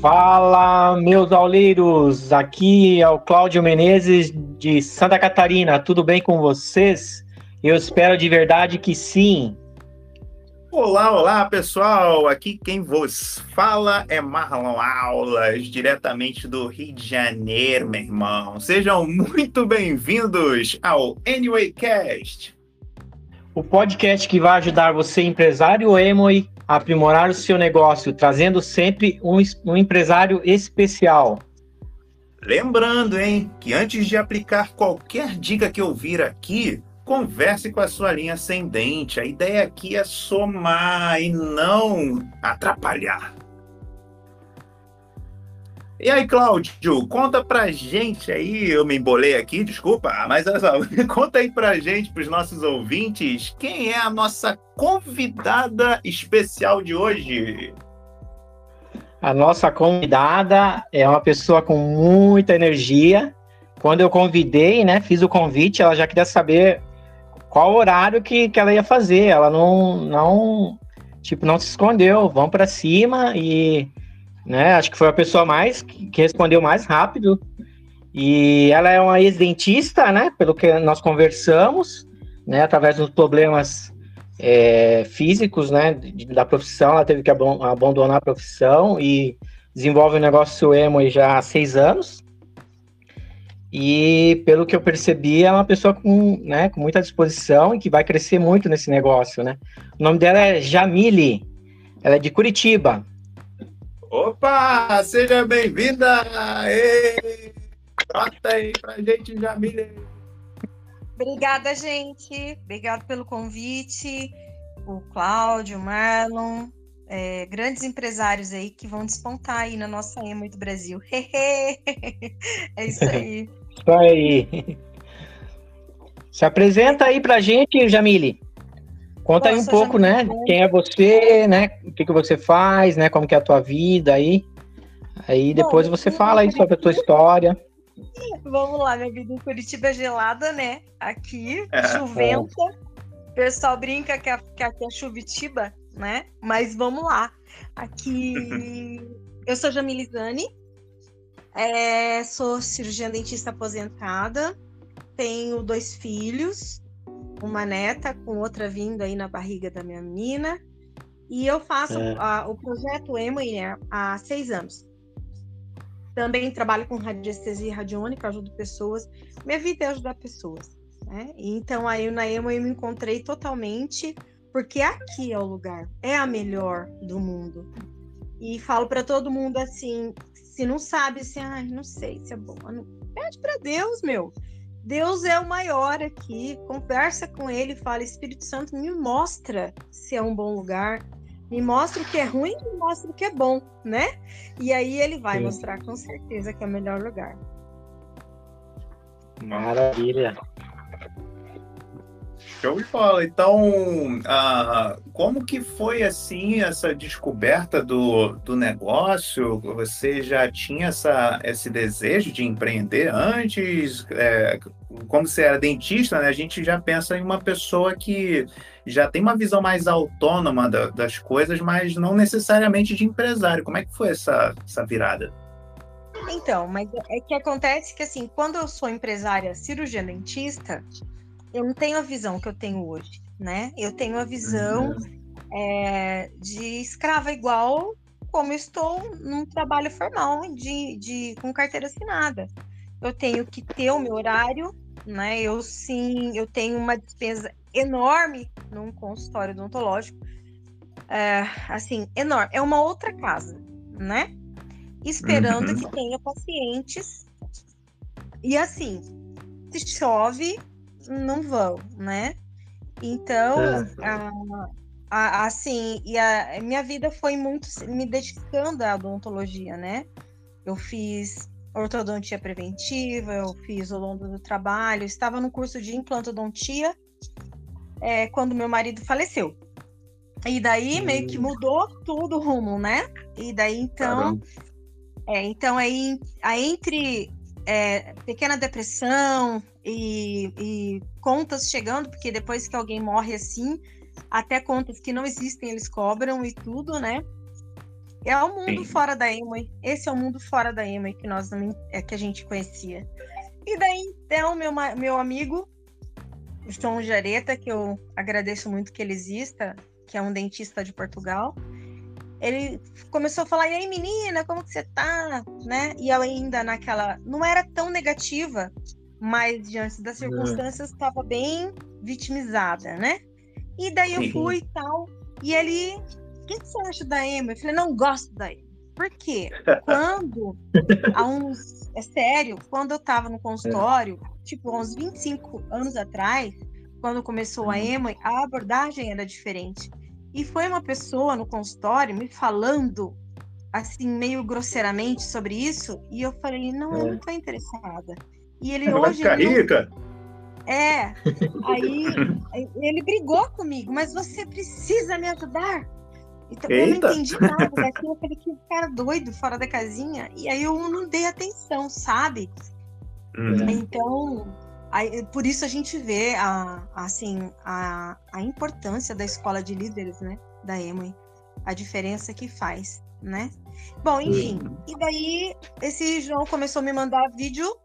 Fala, meus auleiros! Aqui é o Cláudio Menezes de Santa Catarina. Tudo bem com vocês? Eu espero de verdade que sim. Olá, olá, pessoal! Aqui quem vos fala é Marlon Aulas, diretamente do Rio de Janeiro, meu irmão. Sejam muito bem-vindos ao Anyway Cast. O podcast que vai ajudar você, empresário Emoi, a aprimorar o seu negócio, trazendo sempre um, um empresário especial. Lembrando, hein, que antes de aplicar qualquer dica que eu vir aqui, converse com a sua linha ascendente. A ideia aqui é somar e não atrapalhar. E aí, Cláudio, conta pra gente aí, eu me embolei aqui, desculpa, mas olha só, conta aí pra gente, pros nossos ouvintes, quem é a nossa convidada especial de hoje? A nossa convidada é uma pessoa com muita energia. Quando eu convidei, né, fiz o convite, ela já queria saber qual horário que, que ela ia fazer. Ela não, não, tipo, não se escondeu. Vamos para cima e, né? Acho que foi a pessoa mais que respondeu mais rápido. E ela é uma ex-dentista, né? Pelo que nós conversamos, né? Através dos problemas é, físicos, né? Da profissão, ela teve que abandonar a profissão e desenvolve o negócio emo já há seis anos. E pelo que eu percebi, é uma pessoa com, né, com muita disposição e que vai crescer muito nesse negócio, né? O nome dela é Jamile. Ela é de Curitiba. Opa! Seja bem-vinda! Bota aí pra gente, Jamile. Obrigada, gente. Obrigado pelo convite. O Cláudio, o Marlon, é, grandes empresários aí que vão despontar aí na nossa EMA do Brasil. é isso aí. Isso aí. Se apresenta aí pra gente, Jamile. Conta Bom, aí um pouco, né? Quem é você, né? O que, que você faz, né? Como que é a tua vida aí. Aí depois Bom, você fala aí sobre a tua história. Vamos lá, minha vida em Curitiba é gelada, né? Aqui, é, chuventa. O pessoal brinca que, que aqui é chuvitiba, né? Mas vamos lá. Aqui eu sou Jamile Zani, é, sou cirurgiã dentista aposentada, tenho dois filhos, uma neta com outra vindo aí na barriga da minha menina. E eu faço é. a, o projeto Emo há seis anos. Também trabalho com radiestesia radiônica, ajudo pessoas. Minha vida é ajudar pessoas. Né? Então aí na Emo eu me encontrei totalmente, porque aqui é o lugar, é a melhor do mundo. E falo para todo mundo assim: se não sabe, assim, ai, não sei se é bom. Não... Pede para Deus, meu. Deus é o maior aqui. Conversa com ele, fala: Espírito Santo, me mostra se é um bom lugar. Me mostra o que é ruim, me mostra o que é bom, né? E aí ele vai Sim. mostrar com certeza que é o melhor lugar. Maravilha. Show de bola. Então, ah, como que foi assim essa descoberta do, do negócio? Você já tinha essa, esse desejo de empreender antes? É, como você era dentista, né, a gente já pensa em uma pessoa que já tem uma visão mais autônoma da, das coisas, mas não necessariamente de empresário. Como é que foi essa, essa virada? Então, mas é que acontece que assim, quando eu sou empresária cirurgiã dentista, eu não tenho a visão que eu tenho hoje, né? Eu tenho a visão é, de escrava igual como estou num trabalho formal de, de com carteira assinada. Eu tenho que ter o meu horário, né? Eu sim, eu tenho uma despesa enorme num consultório odontológico, é, assim, enorme. É uma outra casa, né? Esperando uhum. que tenha pacientes. E assim, se chove, não vão, né? Então, é. a, a, assim, e a minha vida foi muito me dedicando à odontologia, né? Eu fiz ortodontia preventiva, eu fiz o longo do trabalho, estava no curso de implantodontia é, quando meu marido faleceu. E daí meio que mudou tudo o rumo, né? E daí então, é, então aí, aí entre é, pequena depressão e, e, contas chegando, porque depois que alguém morre assim, até contas que não existem eles cobram e tudo, né? É o mundo Sim. fora da Emoi. Esse é o mundo fora da Emoi que nós é que a gente conhecia. E daí, então, meu, meu amigo João Jareta, que eu agradeço muito que ele exista, que é um dentista de Portugal, ele começou a falar, e aí, menina, como que você tá? Né? E eu ainda naquela. Não era tão negativa, mas diante das é. circunstâncias estava bem vitimizada, né? E daí eu fui e tal. E ele, o que, você acha da Emma? Eu falei, não gosto da Emma. Por quê? Quando, há uns. É sério, quando eu tava no consultório, é. tipo, uns 25 anos atrás, quando começou a uhum. Emma, a abordagem era diferente. E foi uma pessoa no consultório me falando, assim, meio grosseiramente sobre isso, e eu falei, não, eu não tô interessada. E ele Vai hoje. Ficar rica? É. Aí ele brigou comigo, mas você precisa me ajudar. Então, eu não entendi nada daquilo. Eu falei que cara doido, fora da casinha. E aí eu não dei atenção, sabe? Uhum. Então, aí, por isso a gente vê a, assim, a, a importância da escola de líderes, né? Da Emily. A diferença que faz, né? Bom, enfim. Uhum. E daí, esse João começou a me mandar vídeo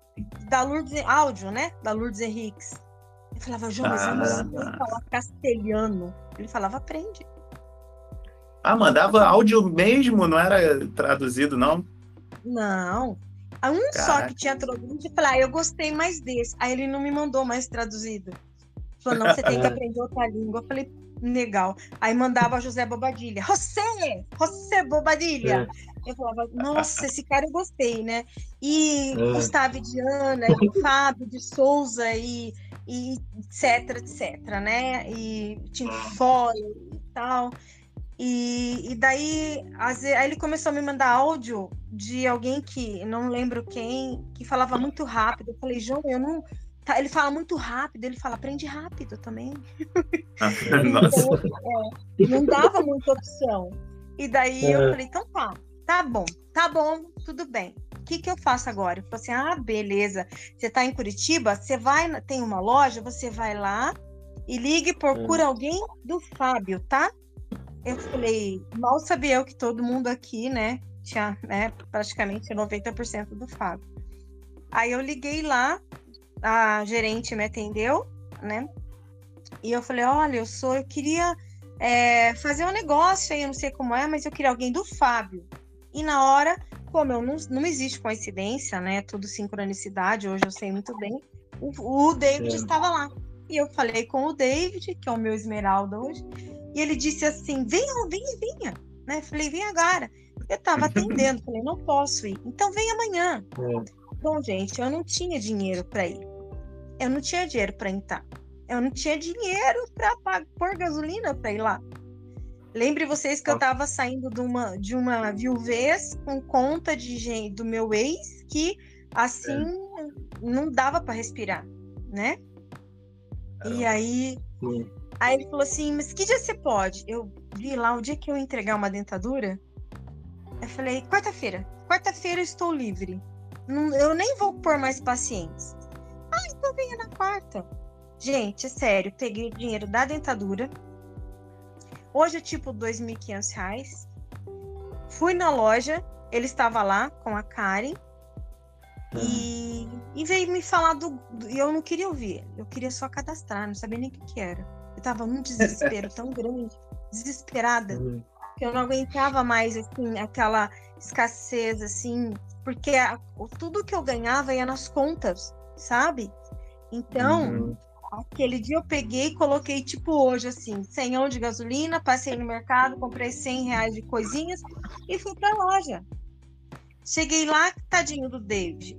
da Lourdes, áudio, né? Da Lourdes Henriques. Eu falava, João, mas eu não sei ah. falar castelhano. Ele falava, aprende. Ah, mandava áudio mesmo, não era traduzido, não? Não. Um Caraca. só que tinha traduzido e falei, ah, eu gostei mais desse. Aí ele não me mandou mais traduzido. Falou, não, você tem que aprender outra língua. Eu falei, legal. Aí mandava José Bobadilha. José! José Bobadilha! É. Eu falava, nossa, esse cara eu gostei, né? E é. Gustavo Diana, e Fábio de Souza, e, e etc, etc, né? E Tim Foy e tal. E, e daí, às vezes, aí ele começou a me mandar áudio de alguém que, não lembro quem, que falava muito rápido. Eu falei, João, eu não Tá, ele fala muito rápido, ele fala, aprende rápido também. Ah, então, é, não dava muita opção. E daí eu falei, então tá, tá bom, tá bom, tudo bem. O que, que eu faço agora? Eu falei assim, ah, beleza. Você tá em Curitiba, você vai, tem uma loja, você vai lá e ligue e procura hum. alguém do Fábio, tá? Eu falei, mal sabia eu que todo mundo aqui, né, tinha né, praticamente 90% do Fábio. Aí eu liguei lá, a gerente me atendeu, né? E eu falei, olha, eu sou, eu queria é, fazer um negócio aí, eu não sei como é, mas eu queria alguém do Fábio. E na hora, como eu não, não existe coincidência, né? Tudo sincronicidade, hoje eu sei muito bem. O, o David é. estava lá. E eu falei com o David, que é o meu esmeralda hoje, e ele disse assim: venha, venha, venha. Né? Falei, vem agora. Eu estava atendendo, falei, não posso ir. Então vem amanhã. É. Bom, gente, eu não tinha dinheiro para ir eu não tinha dinheiro para entrar. Eu não tinha dinheiro para pôr gasolina para ir lá. Lembre vocês que eu estava saindo de uma, de uma viuvez com conta de do meu ex, que assim é. não dava para respirar, né? E aí, aí ele falou assim: Mas que dia você pode? Eu vi lá o dia que eu entregar uma dentadura. Eu falei: Quarta-feira. Quarta-feira estou livre. Não, eu nem vou pôr mais pacientes. Ah, então venha na quarta. Gente, sério, peguei o dinheiro da dentadura. Hoje é tipo R$ 2.500. Fui na loja, ele estava lá com a Karen. E, e veio me falar do, do, Eu não queria ouvir, eu queria só cadastrar, não sabia nem o que, que era. Eu tava num desespero tão grande, desesperada, uhum. que eu não aguentava mais, assim, aquela escassez, assim, porque a, tudo que eu ganhava ia nas contas sabe? Então, uhum. aquele dia eu peguei e coloquei, tipo hoje, assim, 100 de gasolina, passei no mercado, comprei 100 reais de coisinhas e fui pra loja. Cheguei lá, tadinho do David.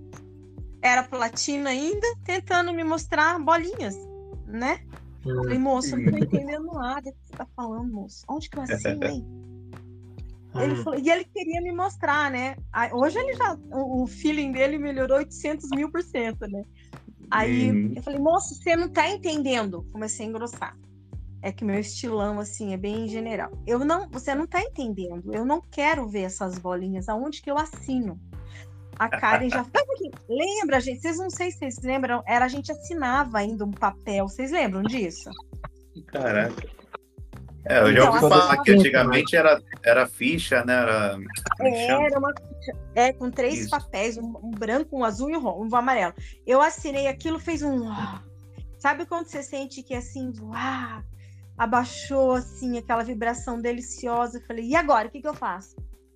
Era platina ainda, tentando me mostrar bolinhas, né? Falei, moço, não tô entendendo nada que você tá falando, moço. Onde que eu assino, hein? Ele falou, e ele queria me mostrar, né? Hoje ele já, o feeling dele melhorou 800 mil por cento, né? Aí uhum. eu falei, moço, você não tá entendendo. Comecei a engrossar. É que meu estilão, assim, é bem general. Eu não, você não tá entendendo. Eu não quero ver essas bolinhas. Aonde que eu assino? A Karen já. Lembra, gente? Vocês não sei se vocês lembram, era a gente assinava ainda um papel. Vocês lembram disso? Caraca. É, eu já Então, ouvi assim, falar que antigamente era, era ficha, né? Era, é? Era uma é com três Isso. papéis, um, um branco, um azul e um, um amarelo. Eu assinei aquilo, fez um. Sabe quando você sente que assim, uau, abaixou assim aquela vibração deliciosa? Eu falei, e agora? O que, que eu faço?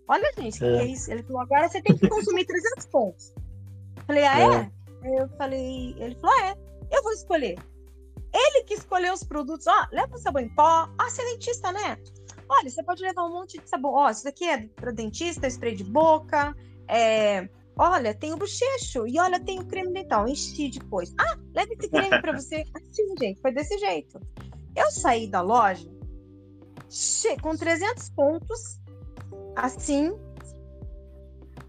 Olha, gente, o que, é isso? Ele falou, agora você tem que consumir 300 pontos. Falei, ah, é? Aí Eu falei, ele falou, ah, é, eu vou escolher. Ele que escolheu os produtos, ó, leva o sabão em pó, ah, você é dentista, né? Olha, você pode levar um monte de sabão. Ó, isso daqui é para dentista, spray de boca. É... Olha, tem o bochecho. E olha, tem o creme dental. Enchi depois. Ah, leva esse creme para você. Assim, gente, foi desse jeito. Eu saí da loja che- com 300 pontos, assim,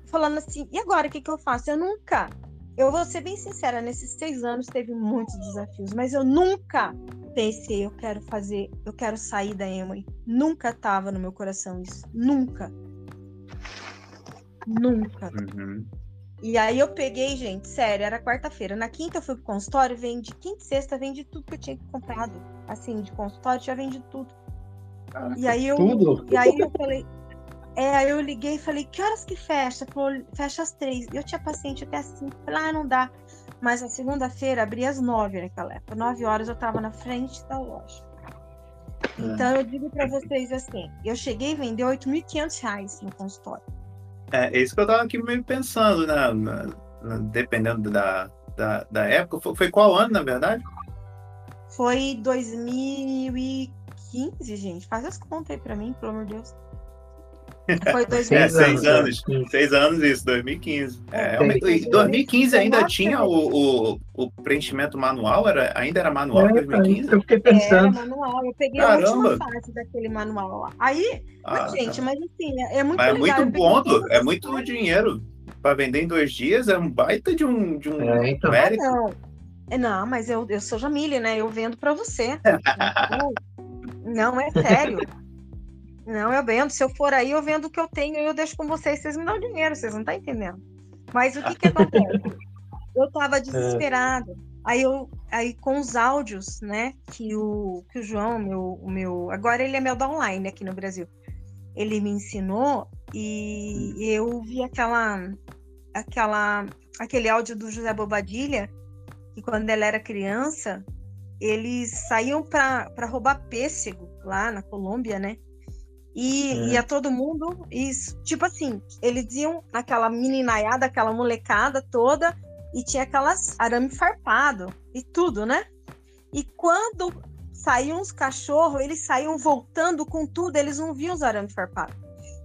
falando assim, e agora o que, que eu faço? Eu nunca, eu vou ser bem sincera, nesses seis anos teve muitos desafios, mas eu nunca pensei, eu quero fazer, eu quero sair da Emily. Nunca tava no meu coração isso. Nunca. Nunca. Uhum. E aí eu peguei, gente, sério, era quarta-feira. Na quinta eu fui pro consultório, vendi, quinta e sexta, vendi tudo que eu tinha comprado. Assim, de consultório, já vendi tudo. E aí eu. Tudo? E aí eu falei. É, aí eu liguei e falei, que horas que fecha? Falou, fecha às três. Eu tinha paciente até às cinco. Falei, ah, não dá. Mas na segunda-feira abri às nove naquela época. Nove horas eu tava na frente da loja. Então eu digo pra vocês assim, eu cheguei a vender 8.500 reais no consultório. É, é isso que eu tava aqui meio pensando, né? na- na- dependendo da, da, da época. Foi, foi qual ano, na verdade? Foi 2015, gente. Faz as contas aí pra mim, pelo amor de Deus. Foi É, 2015. seis anos, anos. né? Seis anos isso, 2015. É, É, realmente, seis em 2015 ainda tinha o, o, o preenchimento manual? Era, ainda era manual em É, isso 2015? que eu fiquei Era pensando. manual. Eu peguei a Caramba! última fase daquele manual lá. Aí, Ah, mas, gente, tá. mas assim, é é muito Mas é muito ponto, é muito dinheiro. Para vender em dois dias é um baita de um, de um É, então. mérito. Não, É, não, mas eu, eu sou Jamile, né? Eu vendo pra você. Não, é sério. Não, eu vendo. Se eu for aí, eu vendo o que eu tenho e eu deixo com vocês. Vocês me dão dinheiro, vocês não estão entendendo. Mas o que que acontece? Eu tava desesperada. Aí eu, aí com os áudios, né, que o, que o João, meu, o meu, agora ele é meu downline aqui no Brasil. Ele me ensinou e eu vi aquela, aquela, aquele áudio do José Bobadilha, que quando ele era criança, eles saíam para roubar pêssego lá na Colômbia, né? E É. ia todo mundo, isso, tipo assim, eles iam naquela meninaiada, aquela molecada toda, e tinha aquelas arame farpado e tudo, né? E quando saíam os cachorros, eles saíam voltando com tudo, eles não viam os arame farpados.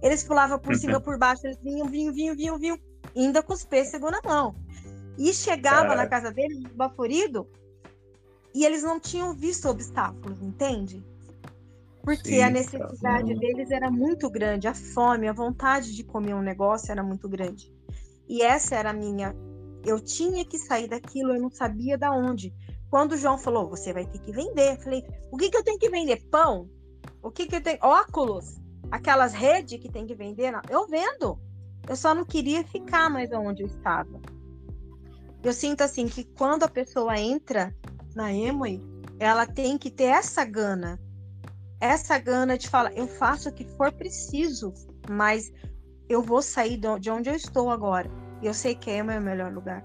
Eles pulavam por cima, por baixo, eles vinham, vinham, vinham, vinham, vinham, ainda com os pêssegos na mão. E chegava na casa deles, baforido, e eles não tinham visto obstáculos, entende? Porque Sim, a necessidade cara. deles era muito grande, a fome, a vontade de comer um negócio era muito grande. E essa era a minha. Eu tinha que sair daquilo, eu não sabia da onde. Quando o João falou, você vai ter que vender, eu falei, o que, que eu tenho que vender? Pão? O que, que eu tenho? Óculos? Aquelas redes que tem que vender? Não, Eu vendo. Eu só não queria ficar mais onde eu estava. Eu sinto assim que quando a pessoa entra na Emoi, ela tem que ter essa gana. Essa gana de falar, eu faço o que for preciso, mas eu vou sair de onde eu estou agora. E eu sei que é o melhor lugar.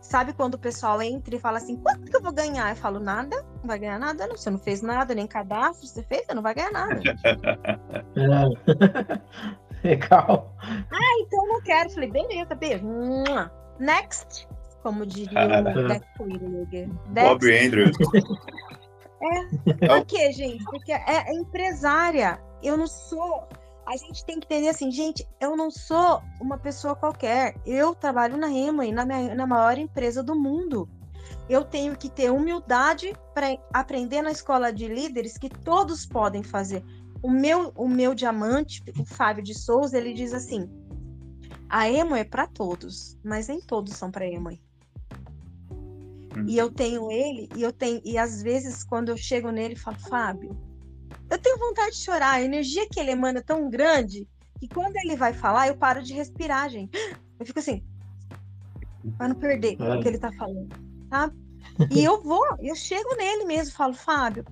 Sabe quando o pessoal entra e fala assim, quanto que eu vou ganhar? Eu falo, nada, não vai ganhar nada, não. Você não fez nada, nem cadastro, você fez, você não vai ganhar nada. Legal. então eu não quero. Falei, beleza, beijo. Next, como diria o Dex Whittaker. Bob Next. Andrews. Por quê, gente? Porque é é empresária. Eu não sou. A gente tem que entender assim, gente, eu não sou uma pessoa qualquer. Eu trabalho na Rema na, na maior empresa do mundo. Eu tenho que ter humildade para aprender na escola de líderes que todos podem fazer. O meu, o meu diamante, o Fábio de Souza, ele diz assim: a Emo é para todos, mas nem todos são para Emo. E eu tenho ele, e eu tenho, e às vezes quando eu chego nele, falo, Fábio, eu tenho vontade de chorar. A energia que ele emana é tão grande que quando ele vai falar, eu paro de respirar, gente. Eu fico assim, para não perder É. o que ele tá falando, sabe? E eu vou, eu chego nele mesmo, falo, Fábio,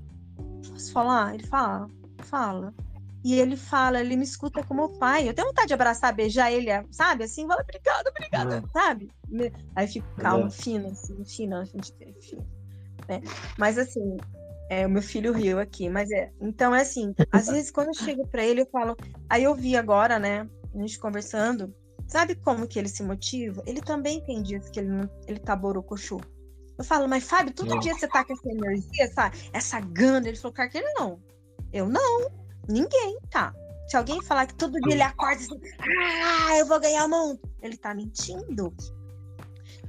posso falar? Ele fala, fala. E ele fala, ele me escuta como pai. Eu tenho vontade de abraçar, beijar ele, sabe? Assim, fala, obrigada, obrigada, uhum. sabe? Aí fico calma, uhum. fina, assim, fina, a gente fina. Né? Mas assim, é, o meu filho riu aqui, mas é. Então é assim, às vezes quando eu chego para ele, eu falo. Aí eu vi agora, né? A gente conversando. Sabe como que ele se motiva? Ele também tem dias que ele, não, ele tá borocochô. Eu falo, mas Fábio, todo dia você tá com essa energia, essa, essa gana. Ele falou, Carqueira, não. Eu não. Ninguém tá. Se alguém falar que todo dia ele acorda assim, ah, eu vou ganhar o mundo, ele tá mentindo.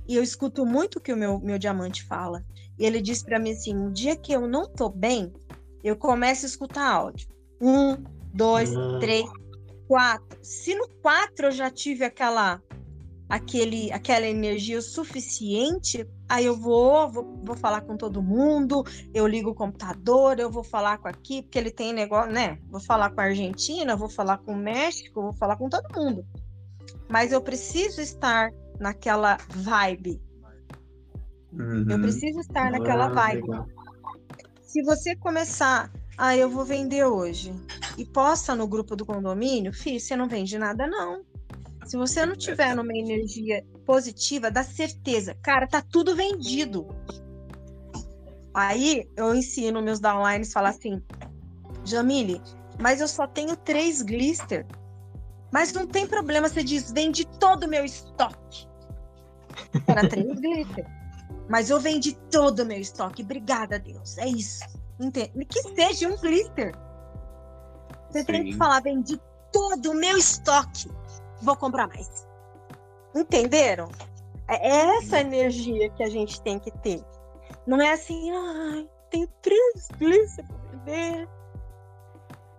E eu escuto muito o que o meu, meu diamante fala. E ele diz para mim assim: um dia que eu não tô bem, eu começo a escutar áudio. Um, dois, uhum. três, quatro. Se no quatro eu já tive aquela aquele, aquela energia suficiente, aí eu vou, vou, vou falar com todo mundo, eu ligo o computador, eu vou falar com aqui, porque ele tem negócio, né? Vou falar com a Argentina, vou falar com o México, vou falar com todo mundo. Mas eu preciso estar naquela vibe. Uhum. Eu preciso estar naquela ah, vibe. Legal. Se você começar, ah, eu vou vender hoje, e posta no grupo do condomínio, filho, você não vende nada, não. Se você não tiver numa energia positiva, dá certeza, cara, tá tudo vendido. Aí eu ensino meus downlines falar assim, Jamile, mas eu só tenho três glister. Mas não tem problema, você diz, vende todo o meu estoque. Era três glister. Mas eu vendi todo o meu estoque. Obrigada, Deus. É isso. Entende? Que seja um glister. Você Sim. tem que falar, vendi todo o meu estoque vou comprar mais. Entenderam? É essa energia que a gente tem que ter. Não é assim, ai, tenho três glíceres para vender.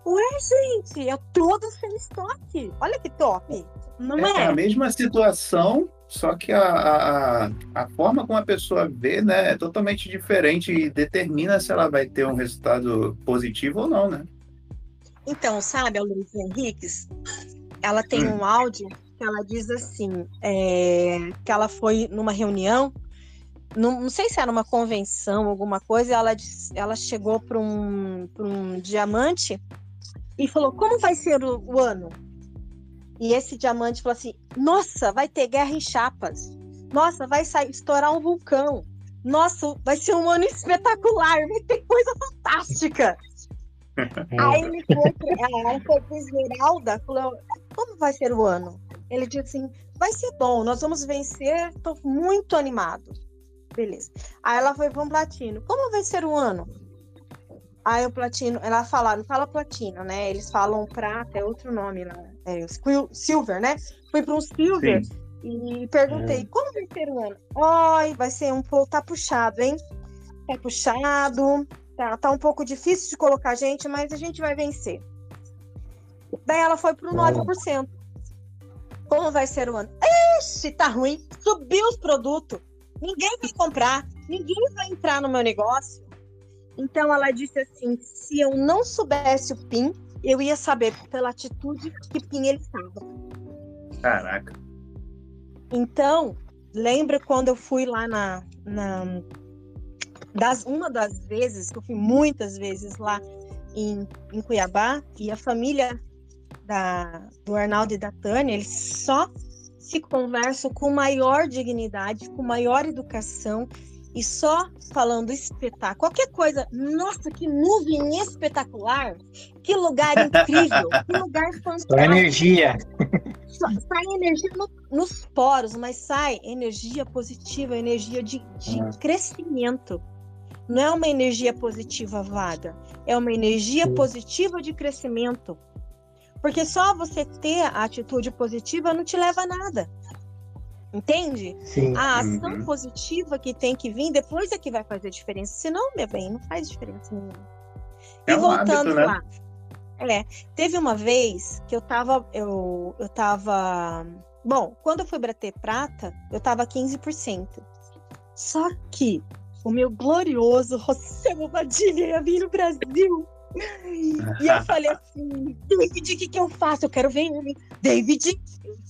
Ué, gente, é todo sem estoque. Olha que top. Não é? É a mesma situação, só que a, a, a forma como a pessoa vê né, é totalmente diferente e determina se ela vai ter um resultado positivo ou não, né? Então, sabe, Luiz Henriques, ela tem hum. um áudio que ela diz assim, é, que ela foi numa reunião, não, não, sei se era uma convenção, alguma coisa, ela, ela chegou para um, um diamante e falou, como vai ser o, o ano? E esse diamante falou assim, nossa, vai ter guerra em chapas, nossa, vai sair, estourar um vulcão, nossa, vai ser um ano espetacular, vai ter coisa fantástica. Aí ele foi, ela foi Esmeralda, falou, como vai ser o ano? Ele disse assim, vai ser bom, nós vamos vencer, estou muito animado. Beleza. Aí ela foi para um platino, como vai ser o ano? Aí o platino, ela fala, não fala platina, né? Eles falam prata, é outro nome lá, é silver, né? Fui para um silver Sim. e perguntei, é. como vai ser o ano? Oi, vai ser um pouco, tá puxado, hein? Tá puxado, Tá, tá um pouco difícil de colocar gente, mas a gente vai vencer. Daí ela foi para o 9%. Como vai ser o ano? Ixi, tá ruim. Subiu os produtos. Ninguém vai comprar. Ninguém vai entrar no meu negócio. Então ela disse assim: se eu não soubesse o PIN, eu ia saber pela atitude que PIN ele estava. Caraca. Então, lembra quando eu fui lá na, na das uma das vezes que eu fui muitas vezes lá em, em Cuiabá e a família da, do Arnaldo e da Tânia, eles só se conversam com maior dignidade, com maior educação e só falando espetáculo. Qualquer coisa, nossa, que nuvem espetacular, que lugar incrível, que lugar fantástico. Só energia. sai energia no, nos poros, mas sai energia positiva, energia de, de ah. crescimento não é uma energia positiva vaga, é uma energia positiva de crescimento. Porque só você ter a atitude positiva não te leva a nada. Entende? Sim. A ação uhum. positiva que tem que vir depois é que vai fazer diferença. Senão, meu bem, não faz diferença nenhuma. É e voltando hábito, né? lá. É, teve uma vez que eu tava. Eu, eu tava. Bom, quando eu fui bater prata, eu tava 15%. Só que o meu glorioso José Bobadilha ia vir no Brasil. E eu falei assim, David, o que, que eu faço? Eu quero ver ele. David,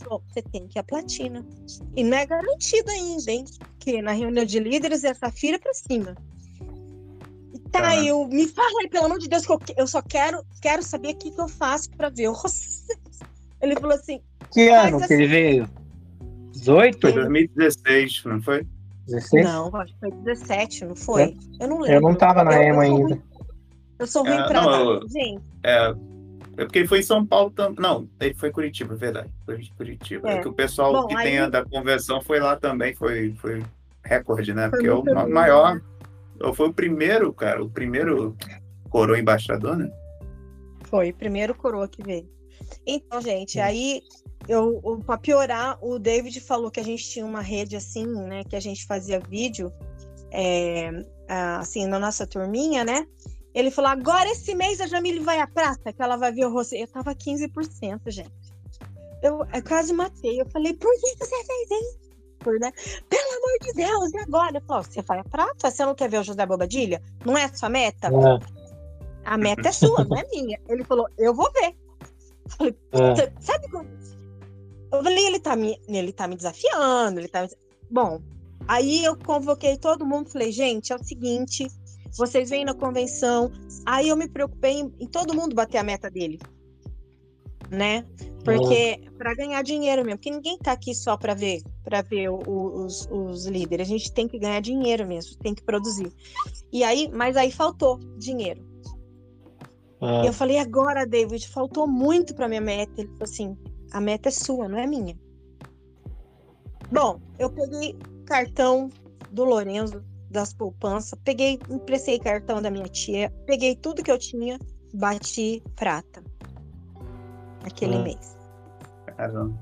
você tem que ir a platina. E não é garantido ainda, hein? Porque na reunião de líderes é safira para cima. Tá, uhum. eu me fala aí, pelo amor de Deus, que eu, eu só quero, quero saber o que, que eu faço para ver. Ele falou assim. Que ano assim, que ele veio? 18? Foi 2016, não foi? 16? Não, acho que foi 17, não foi? É. Eu não lembro. Eu não tava na EMA ainda. Eu sou ruim é, pra não, dar, gente. É, é porque ele foi em São Paulo também. Não, ele foi Curitiba, é verdade. Foi Curitiba. É. é que o pessoal Bom, que aí... tem a da convenção foi lá também, foi, foi recorde, né? Foi porque o maior. Foi o primeiro, cara, o primeiro coroa embaixador, né? Foi, primeiro coroa que veio. Então, gente, aí eu, para piorar, o David falou que a gente tinha uma rede assim, né? Que a gente fazia vídeo, é, assim, na nossa turminha, né? Ele falou: agora esse mês a Jamile vai à prata, que ela vai ver o rosto. Eu tava 15%, gente. Eu, eu quase matei. Eu falei: por que você fez isso? Né? Pelo amor de Deus, e agora? Ele falou: você vai à prata? Você não quer ver o José Bobadilha? Não é sua meta? É. A meta é sua, não é minha. Ele falou: eu vou ver. Eu falei: é. sabe como? Eu falei: ele tá, me, ele tá me desafiando, ele tá. Bom, aí eu convoquei todo mundo, falei: gente, é o seguinte vocês vêm na convenção. Aí eu me preocupei em, em todo mundo bater a meta dele. Né? Porque para ganhar dinheiro mesmo, porque ninguém tá aqui só para ver, para ver o, o, os, os líderes. A gente tem que ganhar dinheiro mesmo, tem que produzir. E aí, mas aí faltou dinheiro. Uhum. Eu falei agora, David, faltou muito para minha meta. Ele falou assim: a meta é sua, não é minha. Bom, eu peguei cartão do Lorenzo, das poupanças, peguei, emprestei cartão da minha tia, peguei tudo que eu tinha, bati prata. Aquele hum. mês. Caramba.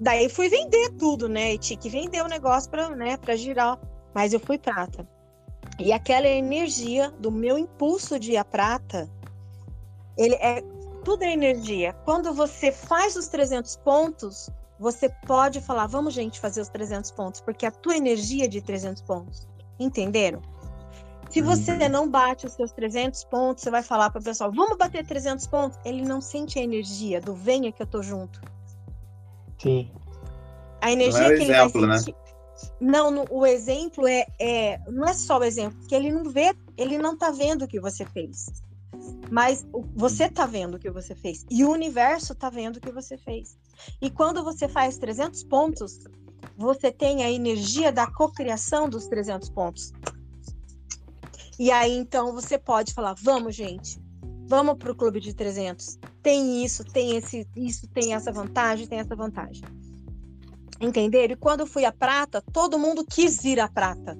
Daí fui vender tudo, né? E tinha que vender o negócio para né, pra girar. Mas eu fui prata. E aquela energia do meu impulso de ir a prata, ele é tudo é energia. Quando você faz os 300 pontos, você pode falar, vamos gente fazer os 300 pontos, porque a tua energia é de 300 pontos. Entenderam? Se você uhum. não bate os seus 300 pontos, você vai falar para o pessoal, vamos bater 300 pontos. Ele não sente a energia do venha que eu tô junto. Sim. A energia não é que ele exemplo, vai sentir... Né? Não, o exemplo é, é, não é só o exemplo, porque ele não vê, ele não tá vendo o que você fez. Mas você tá vendo o que você fez e o universo tá vendo o que você fez. E quando você faz 300 pontos, você tem a energia da cocriação dos 300 pontos. E aí, então, você pode falar: vamos, gente, vamos para o clube de 300. Tem isso, tem esse, isso, tem essa vantagem, tem essa vantagem. Entenderam? E quando eu fui a prata, todo mundo quis ir à prata.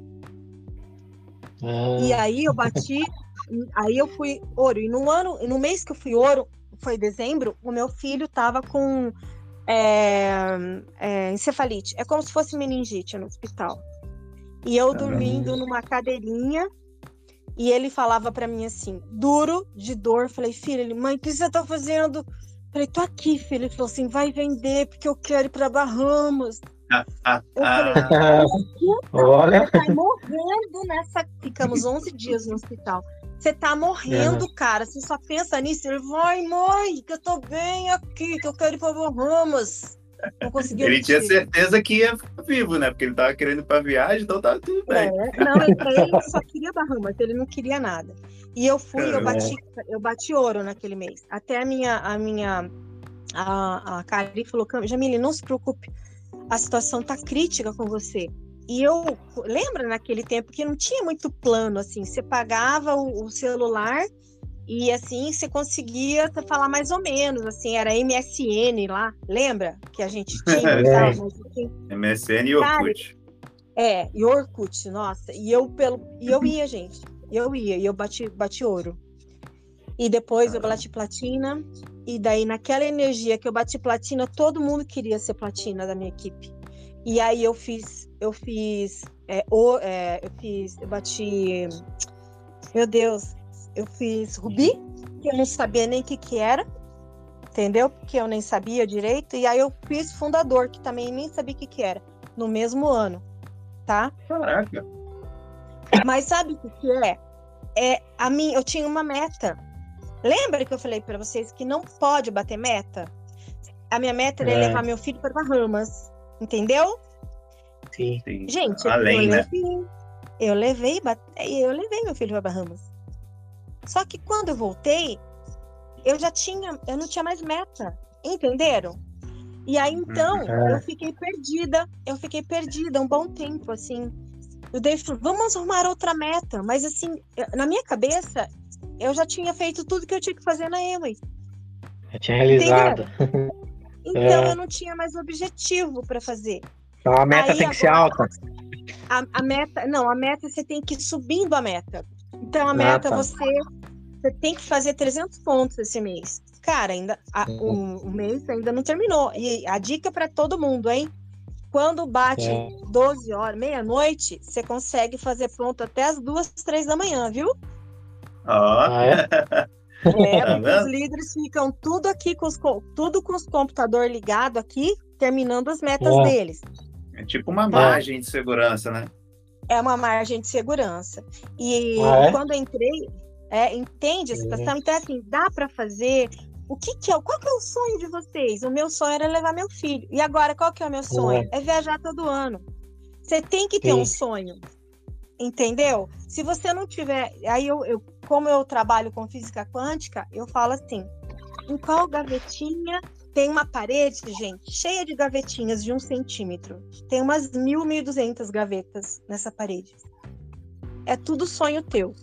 Ah. E aí eu bati, aí eu fui ouro. E no ano, no mês que eu fui ouro, foi dezembro, o meu filho tava com é, é, encefalite. É como se fosse meningite no hospital. E eu dormindo numa cadeirinha e ele falava para mim assim, duro de dor. Falei, filho, ele, mãe, o que você tá fazendo? Falei, tô aqui, filho. Ele falou assim, vai vender porque eu quero ir para Bahamas. Ah, ah, eu falei, ah. olha, tá morrendo nessa. Ficamos 11 dias no hospital. Você tá morrendo, é. cara. Você só pensa nisso. Ele vai, mãe, que eu tô bem aqui, que eu quero ir pra Bahamas. Não conseguiu. ele tinha certeza que ia ficar vivo, né? Porque ele tava querendo ir pra viagem, então tava tudo bem. É, não, pra ele só queria Bahamas, ele não queria nada. E eu fui, eu bati, eu bati ouro naquele mês. Até a minha, a minha, a, a Kari falou, Jamile, não se preocupe, a situação tá crítica com você. E eu lembra naquele tempo que não tinha muito plano assim, você pagava o, o celular e assim você conseguia falar mais ou menos, assim, era MSN lá, lembra que a gente tinha? é. tal, assim, MSN e Orkut. é, e Orkut, nossa, e eu pelo e eu ia, gente. Eu ia e eu bati bati ouro. E depois eu bati platina e daí naquela energia que eu bati platina, todo mundo queria ser platina da minha equipe. E aí eu fiz, eu fiz, é, o, é, eu fiz, eu bati, meu Deus, eu fiz Rubi, que eu não sabia nem o que que era, entendeu? Porque eu nem sabia direito. E aí eu fiz Fundador, que também nem sabia o que que era, no mesmo ano, tá? Caraca. Mas sabe o que que é? É a mim, eu tinha uma meta. Lembra que eu falei para vocês que não pode bater meta? A minha meta era é. levar meu filho para Bahamas. Entendeu? Sim. Gente, Além, eu, né? levei, eu levei, eu levei meu filho para Bahamas. Só que quando eu voltei, eu já tinha, eu não tinha mais meta, entenderam? E aí então É. eu fiquei perdida, eu fiquei perdida um bom tempo, assim. O David falou, vamos arrumar outra meta. Mas assim, eu- na minha cabeça, eu já tinha feito tudo que eu tinha que fazer na Emily. Eu tinha realizado. Então É. eu não tinha mais objetivo para fazer. Então a meta Aí tem que ser agora- alta. A, a meta, não, a meta você tem que ir subindo a meta. Então a Ah, meta tá. você, você tem que fazer 300 pontos esse mês. Cara, ainda a- Uhum. o, o mês ainda não terminou. E a dica para todo mundo, hein? Quando bate É. 12 horas, meia-noite, você consegue fazer pronto até as duas, três da manhã, viu? Ah, é? É, Tá porque os líderes ficam tudo aqui com os tudo com os computadores ligados aqui, terminando as metas deles. é tipo uma margem de segurança, né? É uma margem de segurança. E Ah, é? quando eu entrei, é, entende a É. situação? Então, assim, dá para fazer. O que, que é? Qual que é o sonho de vocês? O meu sonho era levar meu filho. E agora, qual que é o meu sonho? É viajar todo ano. Você tem que ter Sim. um sonho. Entendeu? Se você não tiver. Aí eu, eu, como eu trabalho com física quântica, eu falo assim: em qual gavetinha tem uma parede, gente, cheia de gavetinhas de um centímetro. Tem umas mil, mil duzentas gavetas nessa parede. É tudo sonho teu.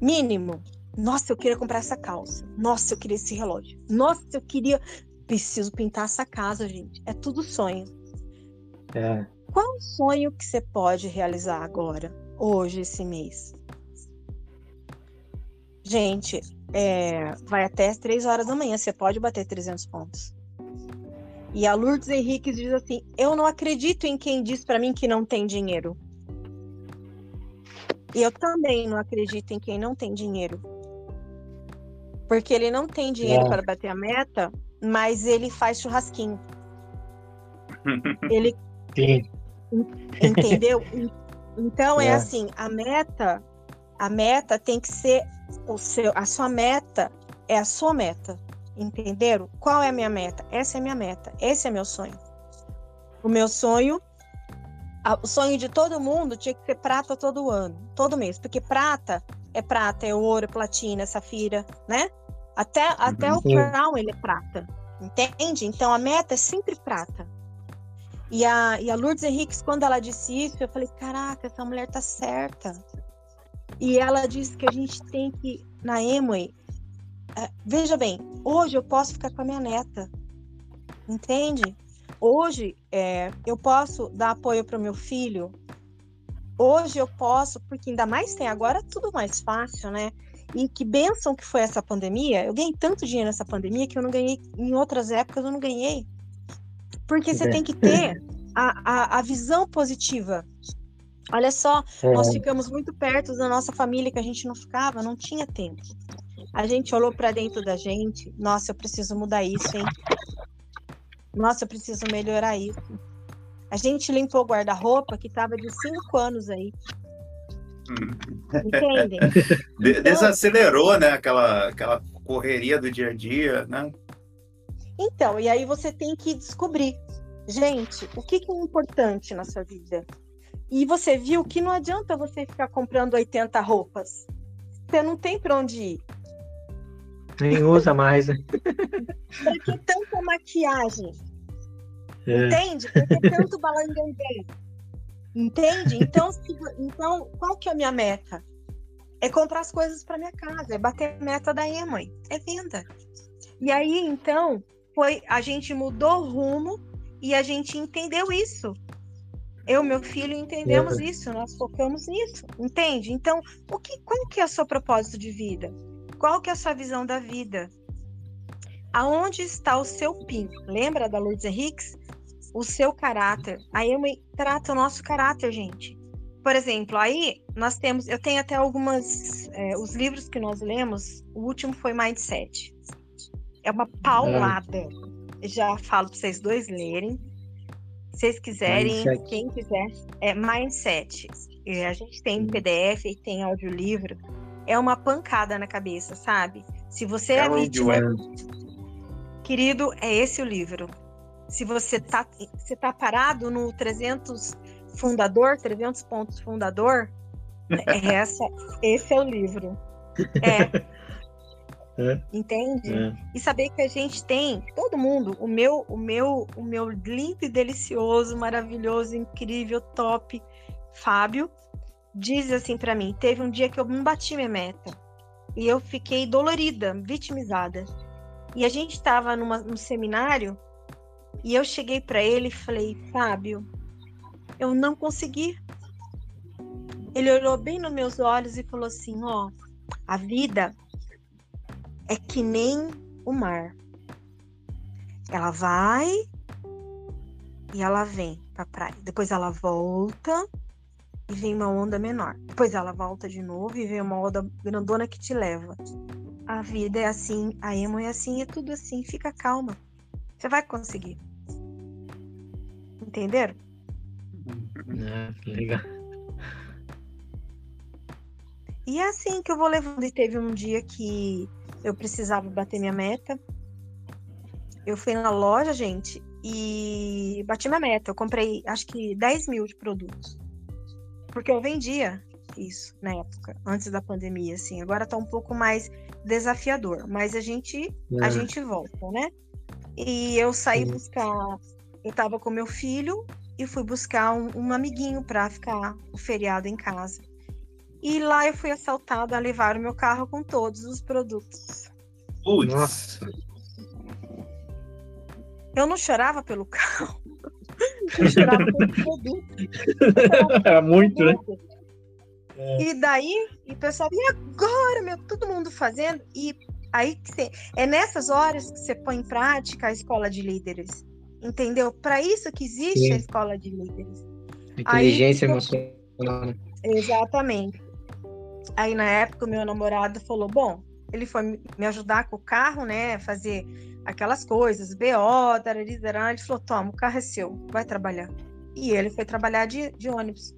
Mínimo. Nossa, eu queria comprar essa calça. Nossa, eu queria esse relógio. Nossa, eu queria. Preciso pintar essa casa, gente. É tudo sonho. É. Qual o sonho que você pode realizar agora, hoje, esse mês? Gente, é, vai até as 3 horas da manhã, você pode bater 300 pontos. E a Lourdes Henrique diz assim: Eu não acredito em quem diz para mim que não tem dinheiro. E eu também não acredito em quem não tem dinheiro. Porque ele não tem dinheiro É. para bater a meta, mas ele faz churrasquinho. ele Sim. Entendeu? Então é. É. assim, a meta, a meta tem que ser o seu, a sua meta é a sua meta. Entenderam? Qual é a minha meta? Essa é a minha meta. Esse é meu sonho. O meu sonho, o sonho de todo mundo tinha que ser prata todo ano, todo mês, porque prata é prata, é ouro, é platina, é safira, né? Até, até o Sim. crown ele é prata, entende? Então a meta é sempre prata. E a, e a Lourdes Henriques, quando ela disse isso, eu falei: caraca, essa mulher tá certa. E ela disse que a gente tem que, na Emoi, é, veja bem, hoje eu posso ficar com a minha neta, entende? Hoje é, eu posso dar apoio para o meu filho. Hoje eu posso, porque ainda mais tem agora tudo mais fácil, né? E que benção que foi essa pandemia. Eu ganhei tanto dinheiro nessa pandemia que eu não ganhei em outras épocas, eu não ganhei. Porque você É. tem que ter a, a, a visão positiva. Olha só, É. nós ficamos muito perto da nossa família que a gente não ficava, não tinha tempo. A gente olhou para dentro da gente, nossa, eu preciso mudar isso, hein? Nossa, eu preciso melhorar isso. A gente limpou o guarda-roupa que estava de cinco anos aí, entendem? De- Então- Desacelerou, né? Aquela, aquela correria do dia a dia, né? Então, e aí você tem que descobrir, gente, o que, que é importante na sua vida. E você viu que não adianta você ficar comprando 80 roupas. Você não tem para onde ir. Nem usa mais. né? Para que tanta maquiagem? É. Entende? Por que tanto balangandê? Entende? Então, se- então, qual que é a minha meta? É comprar as coisas para minha casa, é bater a meta da Emoi, é venda. E aí, então, foi a gente mudou o rumo e a gente entendeu isso. Eu e meu filho entendemos isso, nós focamos nisso, entende? Então, o que, qual que é o seu propósito de vida? Qual que é a sua visão da vida? Aonde está o seu PIN? Lembra da Lourdes Henriques? O seu caráter. A Emily trata o nosso caráter, gente. Por exemplo, aí nós temos, eu tenho até algumas, é, os livros que nós lemos, o último foi Mindset. É uma paulada. Já falo para vocês dois lerem. Se vocês quiserem, Mindset. quem quiser, é Mindset. É, a gente tem PDF e tem audiolivro. É uma pancada na cabeça, sabe? Se você é Carol vítima. Querido, é esse o livro. Se você tá, você tá parado no 300 fundador, 300 pontos fundador, é essa, esse é o livro. É. é. Entende? É. E saber que a gente tem, todo mundo, o meu, o meu, o meu lindo e delicioso, maravilhoso, incrível, top, Fábio, diz assim para mim: teve um dia que eu não bati minha meta e eu fiquei dolorida, vitimizada. E a gente estava num seminário e eu cheguei para ele e falei: Fábio, eu não consegui. Ele olhou bem nos meus olhos e falou assim: Ó, a vida é que nem o mar. Ela vai e ela vem para praia. Depois ela volta e vem uma onda menor. Depois ela volta de novo e vem uma onda grandona que te leva. A vida é assim, a emo é assim, é tudo assim. Fica calma. Você vai conseguir. Entenderam? É, legal. E é assim que eu vou levando. E teve um dia que eu precisava bater minha meta. Eu fui na loja, gente, e bati minha meta. Eu comprei, acho que 10 mil de produtos. Porque eu vendia isso na época, antes da pandemia, assim. Agora tá um pouco mais desafiador, mas a gente, é. a gente volta, né? E eu saí Sim. buscar, eu tava com meu filho e fui buscar um, um amiguinho para ficar o feriado em casa. E lá eu fui assaltada, levar o meu carro com todos os produtos. Putz. Eu não chorava pelo carro. Eu chorava pelo produto. Era muito, né? É. E daí, e o pessoal, e agora, meu, todo mundo fazendo. E aí é nessas horas que você põe em prática a escola de líderes. Entendeu? Para isso que existe Sim. a escola de líderes. Inteligência aí, emocional. Né? Exatamente. Aí na época o meu namorado falou: bom, ele foi me ajudar com o carro, né? Fazer aquelas coisas, BO, tarari, tarari. ele falou: toma, o carro é seu, vai trabalhar. E ele foi trabalhar de, de ônibus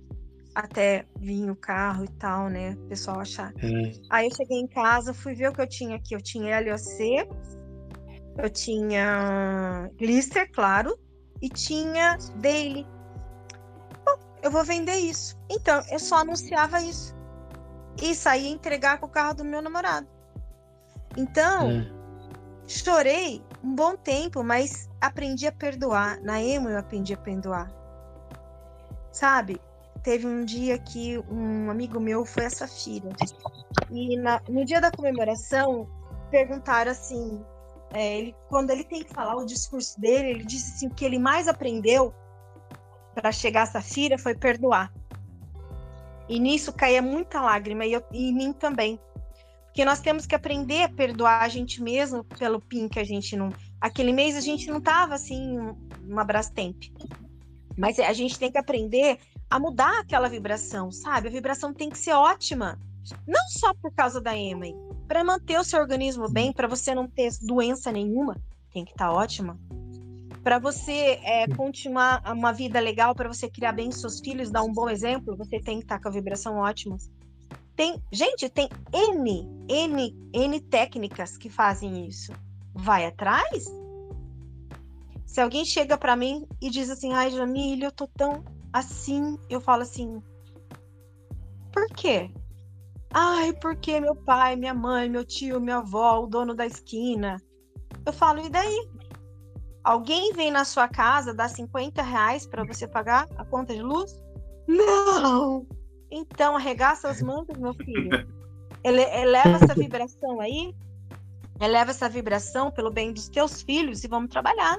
até vir o carro e tal, né? O pessoal achar. Hum. Aí eu cheguei em casa, fui ver o que eu tinha aqui. Eu tinha LOC, eu tinha Glister, claro, e tinha Daily. Bom, eu vou vender isso. Então, eu só anunciava isso e saí entregar com o carro do meu namorado. Então, é. chorei um bom tempo, mas aprendi a perdoar. Na emo eu aprendi a perdoar. Sabe? Teve um dia que um amigo meu foi a Safira. E na, no dia da comemoração, perguntaram assim: é, ele, quando ele tem que falar o discurso dele, ele disse assim: o que ele mais aprendeu para chegar a Safira foi perdoar. E nisso caía muita lágrima, e, eu, e em mim também. Porque nós temos que aprender a perdoar a gente mesmo pelo PIN que a gente não. Aquele mês a gente não tava assim, uma Brastemp. Mas a gente tem que aprender a mudar aquela vibração, sabe? A vibração tem que ser ótima. Não só por causa da EMA, para manter o seu organismo bem, para você não ter doença nenhuma, tem que estar tá ótima para você é, continuar uma vida legal, para você criar bem seus filhos, dar um bom exemplo, você tem que estar tá com a vibração ótima. Tem, gente, tem N, N, N técnicas que fazem isso. Vai atrás? Se alguém chega para mim e diz assim, ai, Jamília, eu tô tão assim, eu falo assim, por quê? Ai, porque meu pai, minha mãe, meu tio, minha avó, o dono da esquina. Eu falo, e daí? Alguém vem na sua casa, dá 50 reais para você pagar a conta de luz? Não! Então, arregaça as mangas, meu filho. Ele, eleva essa vibração aí, eleva essa vibração pelo bem dos teus filhos e vamos trabalhar.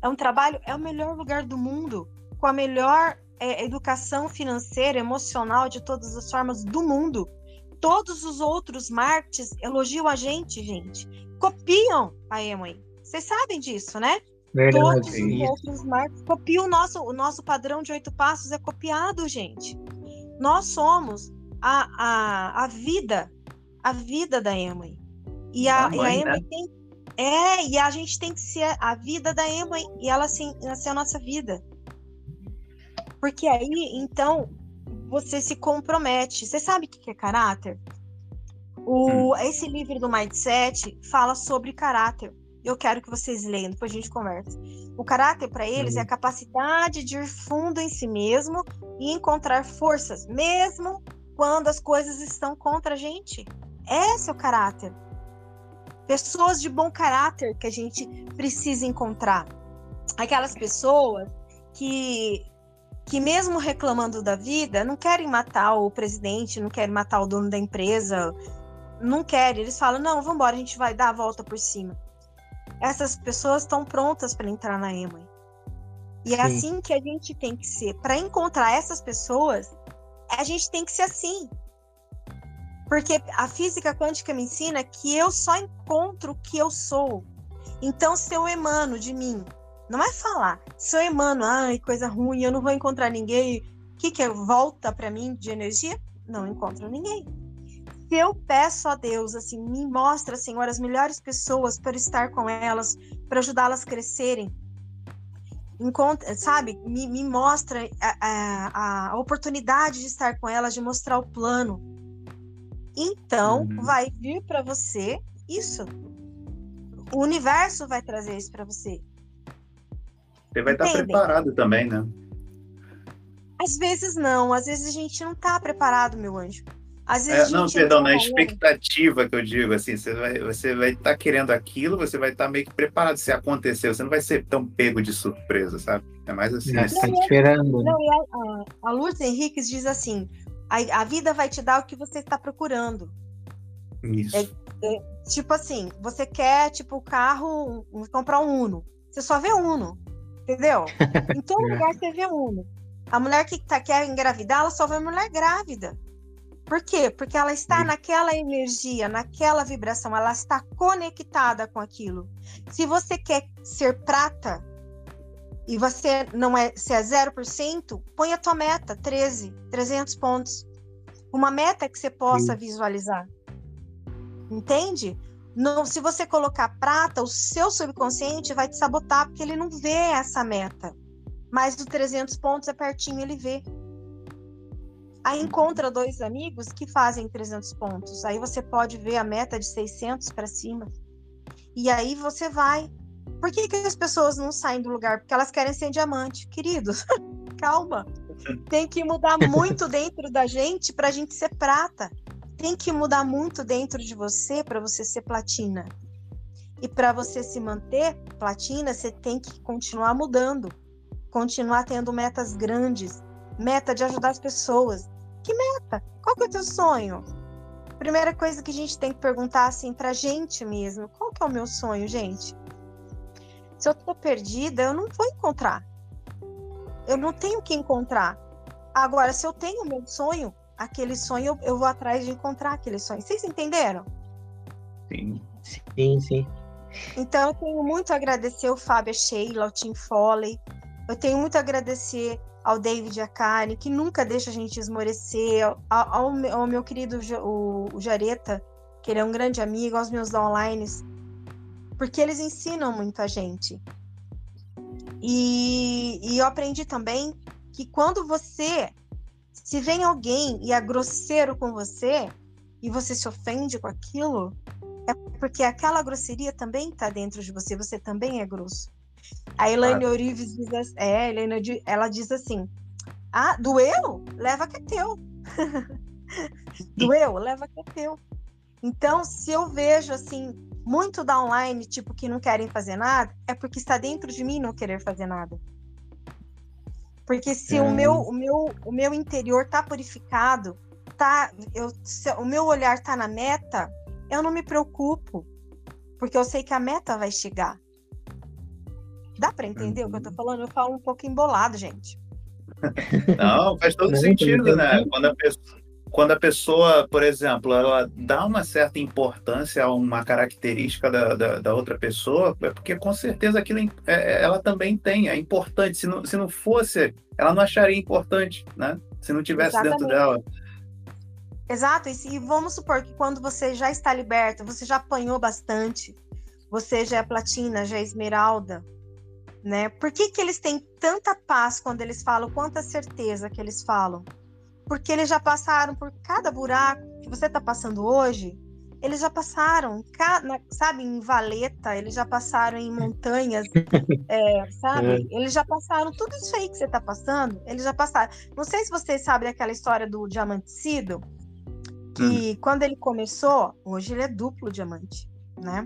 É um trabalho, é o melhor lugar do mundo, com a melhor é, educação financeira, emocional, de todas as formas do mundo. Todos os outros marketers elogiam a gente, gente. Copiam a Emily. Vocês sabem disso, né? Verdade, Todos os outros marcos copiam o nosso, o nosso padrão de oito passos, é copiado, gente. Nós somos a, a, a vida, a vida da Emily. E a, mãe, e a Emily né? tem. É, e a gente tem que ser a vida da Emily e ela sim, ser a nossa vida. Porque aí, então, você se compromete. Você sabe o que é caráter? O, hum. Esse livro do Mindset fala sobre caráter eu quero que vocês leiam, depois a gente conversa. O caráter para eles é a uhum. capacidade de ir fundo em si mesmo e encontrar forças, mesmo quando as coisas estão contra a gente. Esse é o caráter. Pessoas de bom caráter que a gente precisa encontrar. Aquelas pessoas que que mesmo reclamando da vida, não querem matar o presidente, não querem matar o dono da empresa, não querem. Eles falam: não, vamos embora, a gente vai dar a volta por cima. Essas pessoas estão prontas para entrar na EMA. E é assim que a gente tem que ser. Para encontrar essas pessoas, a gente tem que ser assim. Porque a física quântica me ensina que eu só encontro o que eu sou. Então, se eu emano de mim, não é falar, se eu emano, ai, coisa ruim, eu não vou encontrar ninguém, o que, que é? Volta para mim de energia? Não encontro ninguém se eu peço a Deus, assim, me mostra, Senhor, as melhores pessoas para estar com elas, para ajudá-las a crescerem, encontra, sabe, me, me mostra a, a, a, oportunidade de estar com elas, de mostrar o plano. Então, uhum. vai vir para você isso. O universo vai trazer isso para você. Você vai Entendem? estar preparado também, né? Às vezes não, às vezes a gente não está preparado, meu anjo. Às vezes é, não, perdão, na expectativa que eu digo, assim, você vai você vai estar tá querendo aquilo, você vai estar tá meio que preparado se acontecer, você não vai ser tão pego de surpresa, sabe? É mais assim. Não, tá esperando. Não, a, a, a Lourdes Henriques diz assim: a, a vida vai te dar o que você está procurando. Isso. É, é, tipo assim, você quer, tipo, o carro, comprar um Uno. Você só vê Uno, entendeu? Em todo lugar você vê Uno. A mulher que tá, quer engravidar, ela só vê mulher grávida. Por quê? Porque ela está naquela energia, naquela vibração, ela está conectada com aquilo. Se você quer ser prata e você não é, se é 0%, põe a tua meta, 13, 300 pontos. Uma meta que você possa Sim. visualizar. Entende? Não, se você colocar prata, o seu subconsciente vai te sabotar porque ele não vê essa meta. Mas o 300 pontos é pertinho, ele vê. Aí encontra dois amigos que fazem 300 pontos. Aí você pode ver a meta de 600 para cima. E aí você vai. Por que, que as pessoas não saem do lugar? Porque elas querem ser diamante. Queridos, calma. Tem que mudar muito dentro da gente para a gente ser prata. Tem que mudar muito dentro de você para você ser platina. E para você se manter platina, você tem que continuar mudando, continuar tendo metas grandes, meta de ajudar as pessoas, que meta? Qual que é o teu sonho? Primeira coisa que a gente tem que perguntar assim pra gente mesmo, qual que é o meu sonho, gente? Se eu tô perdida, eu não vou encontrar. Eu não tenho que encontrar. Agora, se eu tenho o meu sonho, aquele sonho, eu vou atrás de encontrar aquele sonho. Vocês entenderam? Sim. Sim, sim. Então, eu tenho muito a agradecer o Fábio Sheila, o Tim Foley. Eu tenho muito a agradecer ao David Akari, que nunca deixa a gente esmorecer, ao, ao, ao meu querido o, o, Jareta, que ele é um grande amigo, aos meus online, porque eles ensinam muito a gente. E, e eu aprendi também que quando você, se vem alguém e é grosseiro com você, e você se ofende com aquilo, é porque aquela grosseria também está dentro de você, você também é grosso. A Elaine ah. Orives diz assim, é, Elaine, ela diz assim: Ah, doeu? Leva que é teu. doeu? Leva que é teu. Então, se eu vejo assim, muito da online, tipo, que não querem fazer nada, é porque está dentro de mim não querer fazer nada. Porque se é. o, meu, o, meu, o meu interior tá purificado, tá, eu, o meu olhar tá na meta, eu não me preocupo. Porque eu sei que a meta vai chegar. Dá para entender uhum. o que eu tô uhum. falando? Eu falo um pouco embolado, gente. Não, faz todo sentido, né? Quando a, pessoa, quando a pessoa, por exemplo, ela dá uma certa importância a uma característica da, da, da outra pessoa, é porque com certeza aquilo é, é, ela também tem, é importante. Se não, se não fosse, ela não acharia importante, né? Se não tivesse Exatamente. dentro dela. Exato, e vamos supor que quando você já está liberta, você já apanhou bastante, você já é platina, já é esmeralda, né? Por que, que eles têm tanta paz quando eles falam, quanta certeza que eles falam? Porque eles já passaram por cada buraco que você está passando hoje, eles já passaram, sabe, em valeta, eles já passaram em montanhas, é, sabe? É. Eles já passaram tudo isso aí que você está passando, eles já passaram. Não sei se vocês sabem aquela história do diamantecido, que hum. quando ele começou, hoje ele é duplo diamante, né?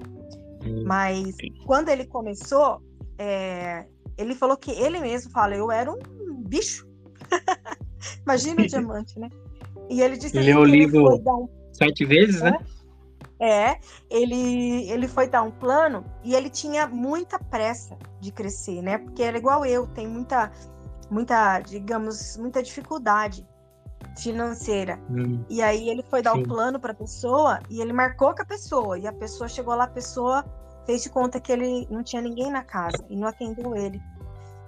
Hum. Mas quando ele começou, é, ele falou que ele mesmo fala, eu era um bicho. Imagina o diamante, né? E ele disse ele assim, o livro um... sete vezes, né? É, ele, ele foi dar um plano e ele tinha muita pressa de crescer, né? Porque era igual eu, tem muita, muita, digamos, muita dificuldade financeira. Hum. E aí ele foi dar o um plano para a pessoa e ele marcou com a pessoa. E a pessoa chegou lá, a pessoa fez de conta que ele não tinha ninguém na casa e não atendeu ele.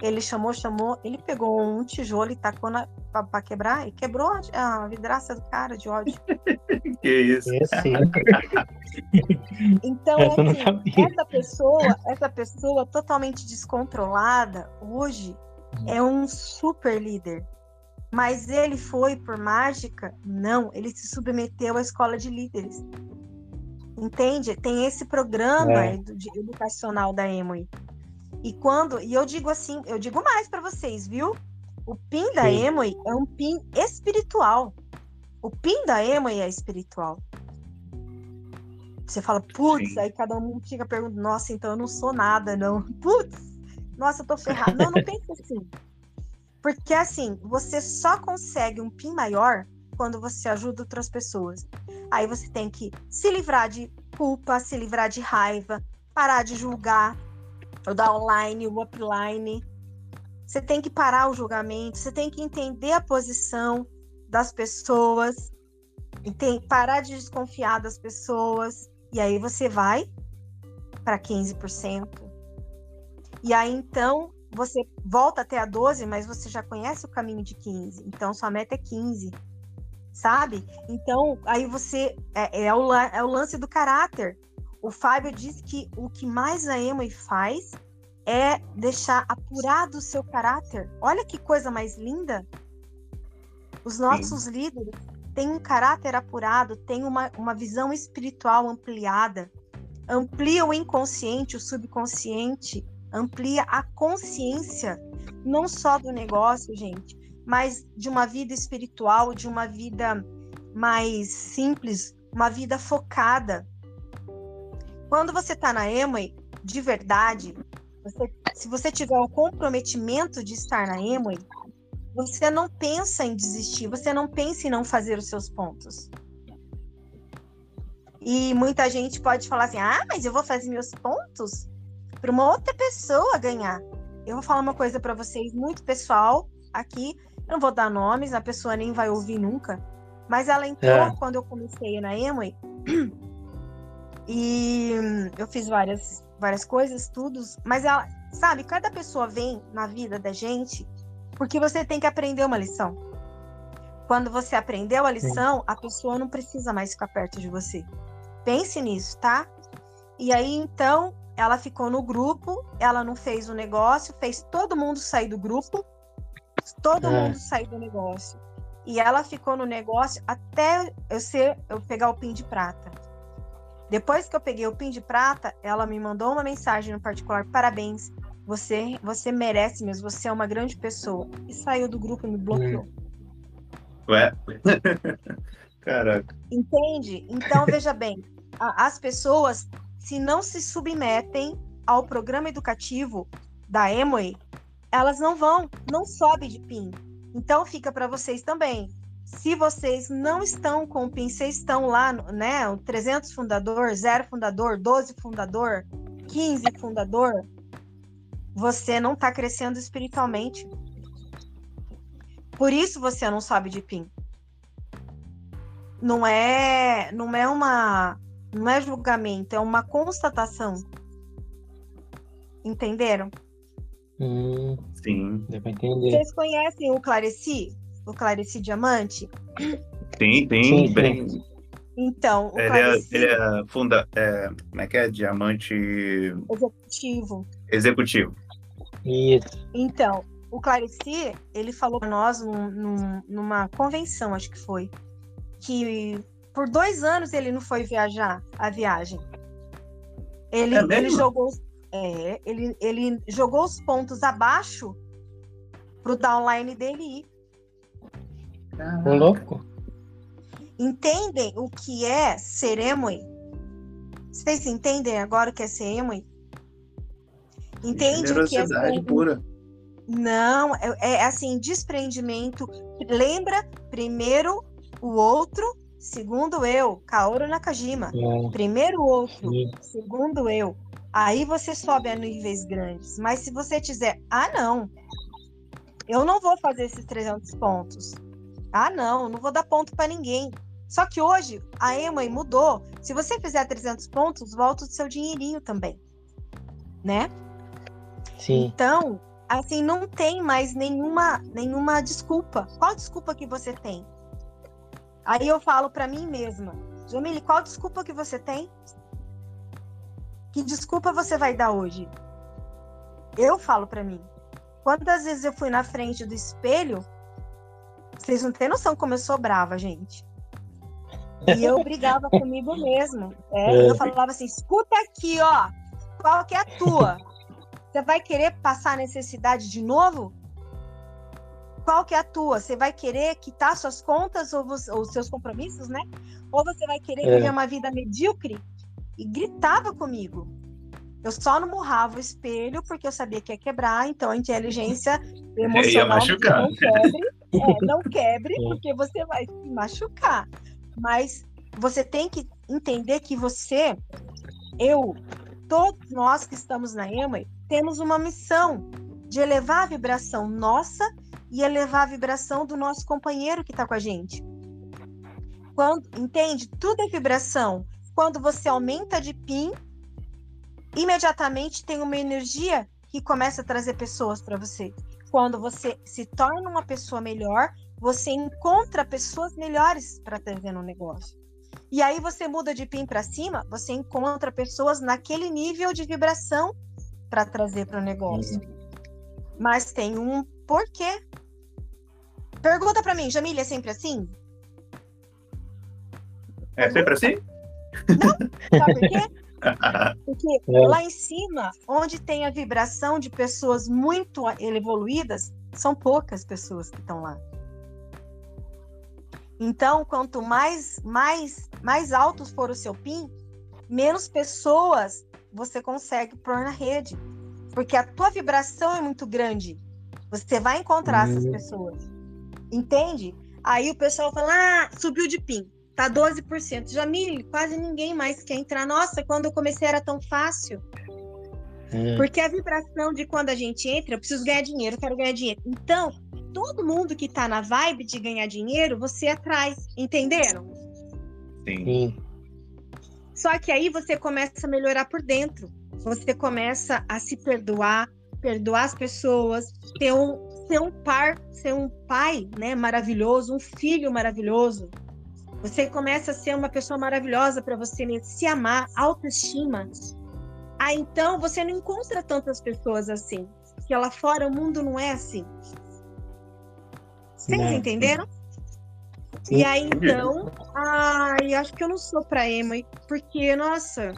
Ele chamou, chamou, ele pegou um tijolo e tacou para quebrar e quebrou a, a, vidraça do cara de ódio. que isso? então, assim, essa pessoa, essa pessoa totalmente descontrolada, hoje é um super líder. Mas ele foi por mágica? Não, ele se submeteu à escola de líderes. Entende? Tem esse programa é. educacional da Emory. E quando, e eu digo assim, eu digo mais para vocês, viu? O PIN da Emory é um PIN espiritual. O PIN da Emory é espiritual. Você fala, putz, aí cada um fica perguntando, nossa, então eu não sou nada, não. Putz, nossa, eu tô ferrado. Não, não pense assim. Porque assim, você só consegue um PIN maior quando você ajuda outras pessoas. Aí você tem que se livrar de culpa, se livrar de raiva, parar de julgar, o downline, o upline. Você tem que parar o julgamento, você tem que entender a posição das pessoas, tem, parar de desconfiar das pessoas, e aí você vai para 15%. E aí então você volta até a 12, mas você já conhece o caminho de 15. Então sua meta é 15. Sabe? Então, aí você é, é, o, é o lance do caráter. O Fábio diz que o que mais a Emily faz é deixar apurado o seu caráter. Olha que coisa mais linda. Os nossos Sim. líderes têm um caráter apurado, têm uma, uma visão espiritual ampliada, amplia o inconsciente, o subconsciente, amplia a consciência, não só do negócio, gente, mas de uma vida espiritual, de uma vida mais simples, uma vida focada, quando você está na Emoi, de verdade, você, se você tiver o comprometimento de estar na Emoi, você não pensa em desistir, você não pensa em não fazer os seus pontos. E muita gente pode falar assim: ah, mas eu vou fazer meus pontos para uma outra pessoa ganhar. Eu vou falar uma coisa para vocês muito pessoal aqui. Eu não vou dar nomes, a pessoa nem vai ouvir nunca. Mas ela entrou é. quando eu comecei na Emoi e eu fiz várias, várias coisas, tudo. Mas ela, sabe, cada pessoa vem na vida da gente porque você tem que aprender uma lição. Quando você aprendeu a lição, a pessoa não precisa mais ficar perto de você. Pense nisso, tá? E aí, então, ela ficou no grupo, ela não fez o negócio, fez todo mundo sair do grupo, todo é. mundo sair do negócio. E ela ficou no negócio até eu ser, eu pegar o pin de prata. Depois que eu peguei o pin de prata, ela me mandou uma mensagem no particular: parabéns, você, você merece mesmo, você é uma grande pessoa. E saiu do grupo e me bloqueou. Ué? Caraca. Entende? Então, veja bem, as pessoas, se não se submetem ao programa educativo da Emoy, elas não vão, não sobe de PIN. Então, fica para vocês também. Se vocês não estão com o PIN, vocês estão lá, né? O 300 fundador, 0 fundador, 12 fundador, 15 fundador, você não está crescendo espiritualmente. Por isso você não sobe de PIN. Não é, não é uma, não é julgamento, é uma constatação. Entenderam? Hum, Sim. Deu pra entender. Vocês conhecem o Clareci? o Clareci Diamante? Sim, sim, bem. Então, o ele, Clareci... é, ele é funda. É, como é que é? Diamante. Executivo. Executivo. Isso. Então, o Clareci, ele falou para nós num, num, numa convenção, acho que foi, que por dois anos ele não foi viajar a viagem. Ele, é ele jogou, é, ele, ele jogou os pontos abaixo pro downline dele ir. O louco. Entendem o que é ser emoi? Vocês entendem agora o que é ser emoi? Entende o que é pura. Não, é, é assim, desprendimento. Lembra primeiro o outro, segundo eu, Kaoru Nakajima. É. Primeiro o outro, Sim. segundo eu. Aí você sobe a níveis grandes. Mas se você dizer, ah, não, eu não vou fazer esses 300 pontos. Ah, não, não vou dar ponto para ninguém. Só que hoje a Emma mudou. Se você fizer 300 pontos, volta o seu dinheirinho também. Né? Sim. Então, assim, não tem mais nenhuma, nenhuma desculpa. Qual desculpa que você tem? Aí eu falo para mim mesma, Jamile, qual desculpa que você tem? Que desculpa você vai dar hoje? Eu falo para mim. Quantas vezes eu fui na frente do espelho? Vocês não têm noção como eu sou brava, gente. E eu brigava comigo mesmo. É, é. Eu falava assim: escuta aqui, ó. Qual que é a tua? Você vai querer passar necessidade de novo? Qual que é a tua? Você vai querer quitar suas contas ou, os seus compromissos, né? Ou você vai querer é. viver uma vida medíocre? E gritava comigo. Eu só não murrava o espelho porque eu sabia que ia quebrar, então a inteligência emocional não quebre, é, não quebre, porque você vai se machucar. Mas você tem que entender que você, eu, todos nós que estamos na EMA, temos uma missão de elevar a vibração nossa e elevar a vibração do nosso companheiro que está com a gente. Quando, entende? Tudo é vibração. Quando você aumenta de PIN, imediatamente tem uma energia que começa a trazer pessoas para você. Quando você se torna uma pessoa melhor, você encontra pessoas melhores para trazer no negócio. E aí você muda de PIN para cima, você encontra pessoas naquele nível de vibração para trazer para o negócio. Uhum. Mas tem um porquê. Pergunta para mim, Jamília, é sempre assim? É sempre assim? Não, sabe por quê? Porque é. lá em cima, onde tem a vibração de pessoas muito evoluídas, são poucas pessoas que estão lá. Então, quanto mais mais mais altos for o seu PIN, menos pessoas você consegue pôr na rede. Porque a tua vibração é muito grande. Você vai encontrar uhum. essas pessoas. Entende? Aí o pessoal fala: ah, subiu de PIN, tá 12%. Jamile, quase ninguém mais quer entrar. Nossa, quando eu comecei era tão fácil. Uhum. Porque a vibração de quando a gente entra, eu preciso ganhar dinheiro, eu quero ganhar dinheiro. Então, todo mundo que tá na vibe de ganhar dinheiro, você atrai. Entenderam? Sim. Só que aí você começa a melhorar por dentro. Você começa a se perdoar, perdoar as pessoas, ter um, ser um par, ser um pai, né, maravilhoso, um filho maravilhoso. Você começa a ser uma pessoa maravilhosa para você se amar, autoestima. Ah, então você não encontra tantas pessoas assim. Porque lá fora o mundo não é assim. Vocês né? entenderam? E aí, então, ai, acho que eu não sou pra Emma, porque, nossa,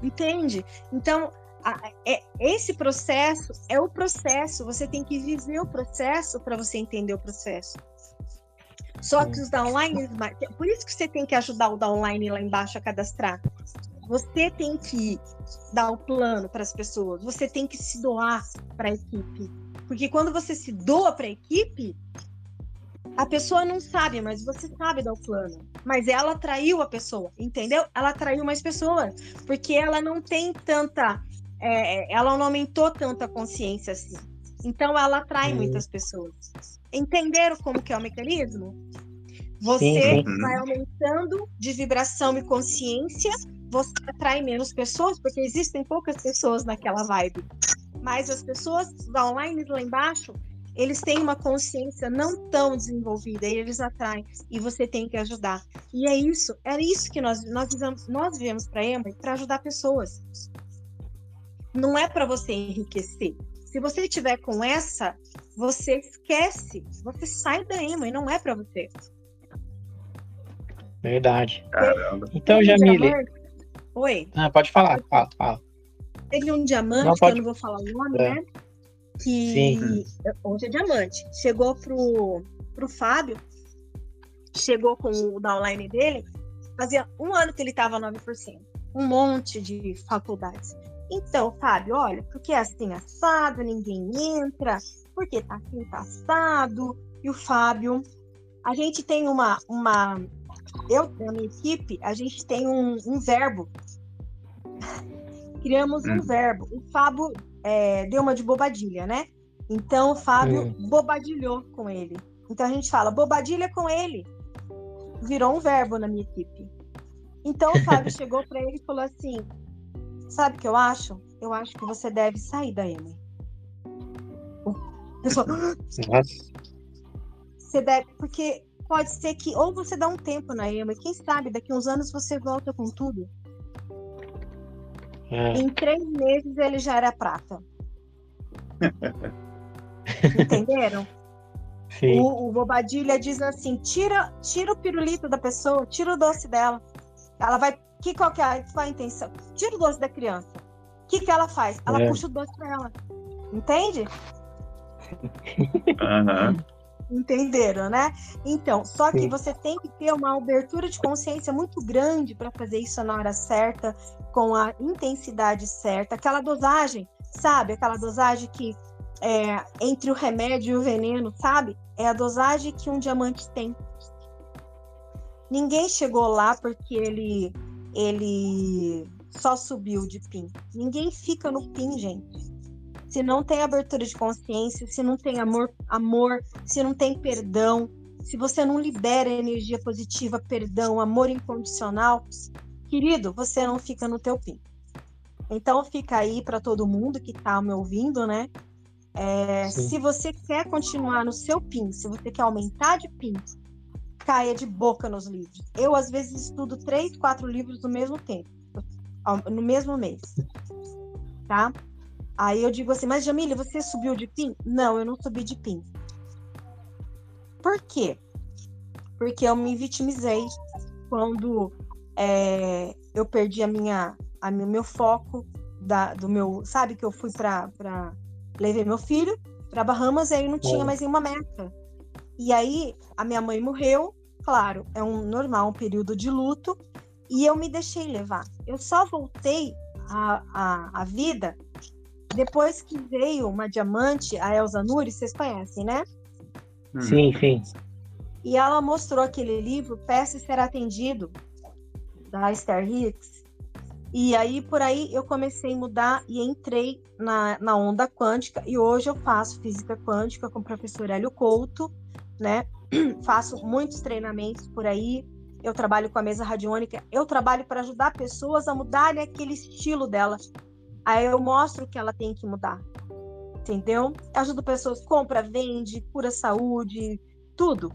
entende? Então, é, esse processo é o processo, você tem que viver o processo para você entender o processo. Só que os downlines, por isso que você tem que ajudar o downline lá embaixo a cadastrar. Você tem que dar o plano para as pessoas, você tem que se doar para a equipe. Porque quando você se doa para a equipe, a pessoa não sabe, mas você sabe dar o plano. Mas ela atraiu a pessoa, entendeu? Ela atraiu mais pessoas, porque ela não tem tanta. É, ela não aumentou tanta consciência assim. Então ela atrai uhum. muitas pessoas. Entenderam como que é o mecanismo? Você sim, vai aumentando de vibração e consciência, você atrai menos pessoas, porque existem poucas pessoas naquela vibe. Mas as pessoas da online lá embaixo, eles têm uma consciência não tão desenvolvida e eles atraem e você tem que ajudar. E é isso, era isso que nós nós vivemos, nós vivemos para Emma para ajudar pessoas. Não é para você enriquecer. Se você tiver com essa, você esquece, você sai da Emma e não é para você. Verdade. Caramba. Então, Jamile. Oi. Ah, pode falar, fala, fala. Teve um diamante, Não, que pode- eu não vou falar o nome, É. né? Que Sim. hoje é diamante. Chegou pro, pro Fábio, chegou com o downline dele, fazia um ano que ele estava 9%. Um monte de faculdades. Então, Fábio, olha, porque é assim assado, ninguém entra, porque tá assim, tá assado. E o Fábio, a gente tem uma. uma eu, na minha equipe, a gente tem um, um verbo. Criamos um Hum. verbo. O Fábio é, deu uma de bobadilha, né? Então o Fábio bobadilhou com ele. Então a gente fala bobadilha com ele. Virou um verbo na minha equipe. Então o Fábio chegou para ele e falou assim: Sabe o que eu acho? Eu acho que você deve sair da Emily. Pessoal, Nossa. você deve. Porque pode ser que ou você dá um tempo na Emily, quem sabe daqui uns anos você volta com tudo. É. Em três meses ele já era prata. Entenderam? Sim. O, o Bobadilha diz assim: tira, tira o pirulito da pessoa, tira o doce dela. Ela vai. Que, qual, que é é a intenção? Tira o doce da criança. O que, que ela faz? Ela É. puxa o doce pra ela. Entende? Aham. Entenderam, né? Então, só que Sim. você tem que ter uma abertura de consciência muito grande para fazer isso na hora certa, com a intensidade certa, aquela dosagem, sabe? Aquela dosagem que é entre o remédio e o veneno, sabe? É a dosagem que um diamante tem. Ninguém chegou lá porque ele ele só subiu de PIN. Ninguém fica no PIN, gente. Se não tem abertura de consciência, se não tem amor, amor, se não tem perdão, se você não libera energia positiva, perdão, amor incondicional, querido, você não fica no teu PIN. Então fica aí para todo mundo que está me ouvindo, né? É, se você quer continuar no seu PIN, se você quer aumentar de PIN, caia de boca nos livros. Eu, às vezes, estudo três, quatro livros no mesmo tempo, no mesmo mês. Tá? Aí eu digo assim, mas Jamile, você subiu de PIN? Não, eu não subi de PIN. Por quê? Porque eu me vitimizei quando é, eu perdi a minha, a meu, meu foco da, do meu, sabe que eu fui para levei meu filho para Bahamas e aí não tinha mais nenhuma meta. E aí a minha mãe morreu, claro, é um normal, um período de luto, e eu me deixei levar. Eu só voltei à, à, à vida depois que veio uma diamante, a Elza Nuri, vocês conhecem, né? Hum. Sim, sim. E ela mostrou aquele livro, Peça e Ser Atendido, da Esther Hicks. E aí, por aí, eu comecei a mudar e entrei na, na onda quântica. E hoje eu faço física quântica com o professor Hélio Couto, né? faço muitos treinamentos por aí. Eu trabalho com a mesa radiônica. Eu trabalho para ajudar pessoas a mudarem aquele estilo dela. Aí eu mostro que ela tem que mudar. Entendeu? Ajudo pessoas, compra, vende, cura saúde, tudo.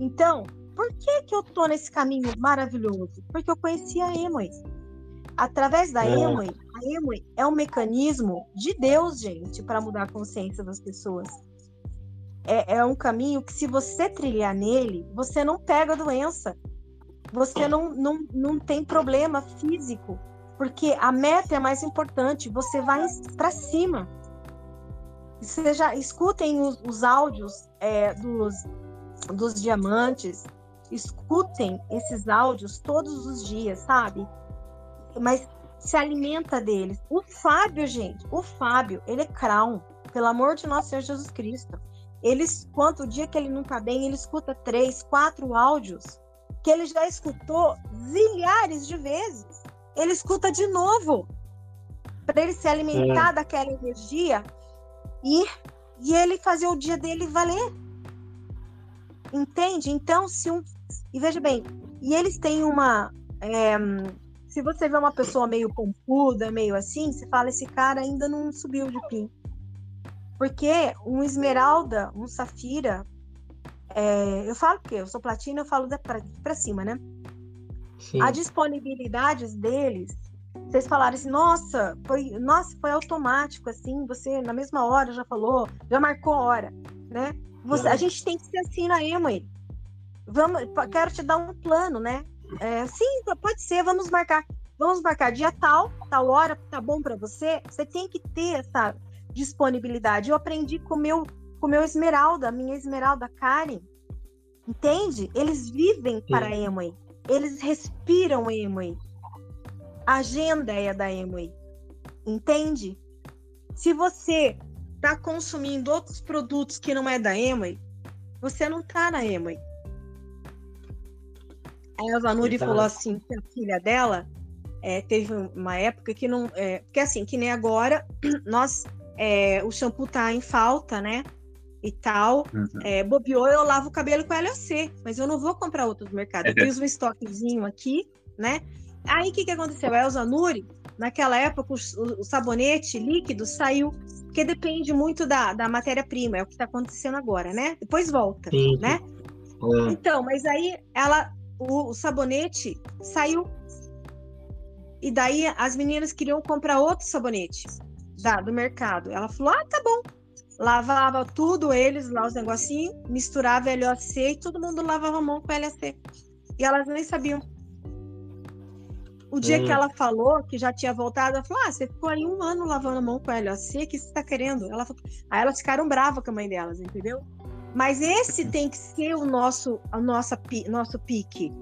Então, por que que eu tô nesse caminho maravilhoso? Porque eu conheci a Emoi. Através da É. Emoi, a Emoi é um mecanismo de Deus, gente, para mudar a consciência das pessoas. É, é um caminho que, se você trilhar nele, você não pega a doença. Você não, não, não tem problema físico. Porque a meta é mais importante. Você vai para cima. Já escutem os, os áudios é, dos, dos diamantes, escutem esses áudios todos os dias, sabe? Mas se alimenta deles. O Fábio, gente, o Fábio, ele é crown, pelo amor de nosso Senhor Jesus Cristo. Eles, quanto o dia que ele não tá bem, ele escuta três, quatro áudios que ele já escutou zilhares de vezes. Ele escuta de novo para ele se alimentar daquela energia e, e ele fazer o dia dele valer. Entende? Então, se um. E veja bem, e eles têm uma. é, se você vê uma pessoa meio pompuda, meio assim, você fala, esse cara ainda não subiu de PIN. Porque um esmeralda, um safira, é, eu falo porque eu sou platina, eu falo pra cima, né? Sim. A disponibilidade deles, vocês falaram assim, nossa, foi, nossa, foi automático, assim, você na mesma hora já falou, já marcou a hora, né? Você, a gente tem que ser assim na Emily. Vamos, quero te dar um plano, né? é, sim, pode ser, vamos marcar. Vamos marcar dia tal, tal hora, tá bom para você? Você tem que ter essa disponibilidade. Eu aprendi com meu, o meu Esmeralda, a minha Esmeralda Karen. Entende? Eles vivem Sim. para a Emway. Eles respiram Emway. A agenda é da Emway. Entende? Se você está consumindo outros produtos que não é da Emway, você não está na Emway. A Elza Nuri falou assim que a filha dela é, teve uma época que não. É, porque assim, que nem agora, nós. É, o shampoo tá em falta, né? E tal. Uhum. É, bobeou, eu lavo o cabelo com LAC, mas eu não vou comprar outro do mercado. Eu fiz um estoquezinho aqui, né? Aí o que, que aconteceu? A Elza Nuri, naquela época, o, o sabonete líquido saiu, porque depende muito da, da matéria-prima, é o que está acontecendo agora, né? Depois volta, Sim. né? É. Então, mas aí ela, o, o sabonete saiu. E daí as meninas queriam comprar outro sabonete da, do mercado. Ela falou: ah, tá bom. Lavava tudo eles lá, os negocinhos, misturava LOC e todo mundo lavava a mão com LOC. E elas nem sabiam. O dia hum. que ela falou que já tinha voltado, ela falou: Ah, você ficou aí um ano lavando a mão com LOC, o que você tá querendo? Ela falou... Aí elas ficaram bravas com a mãe delas, entendeu? Mas esse tem que ser o nosso, a nossa, nosso pique.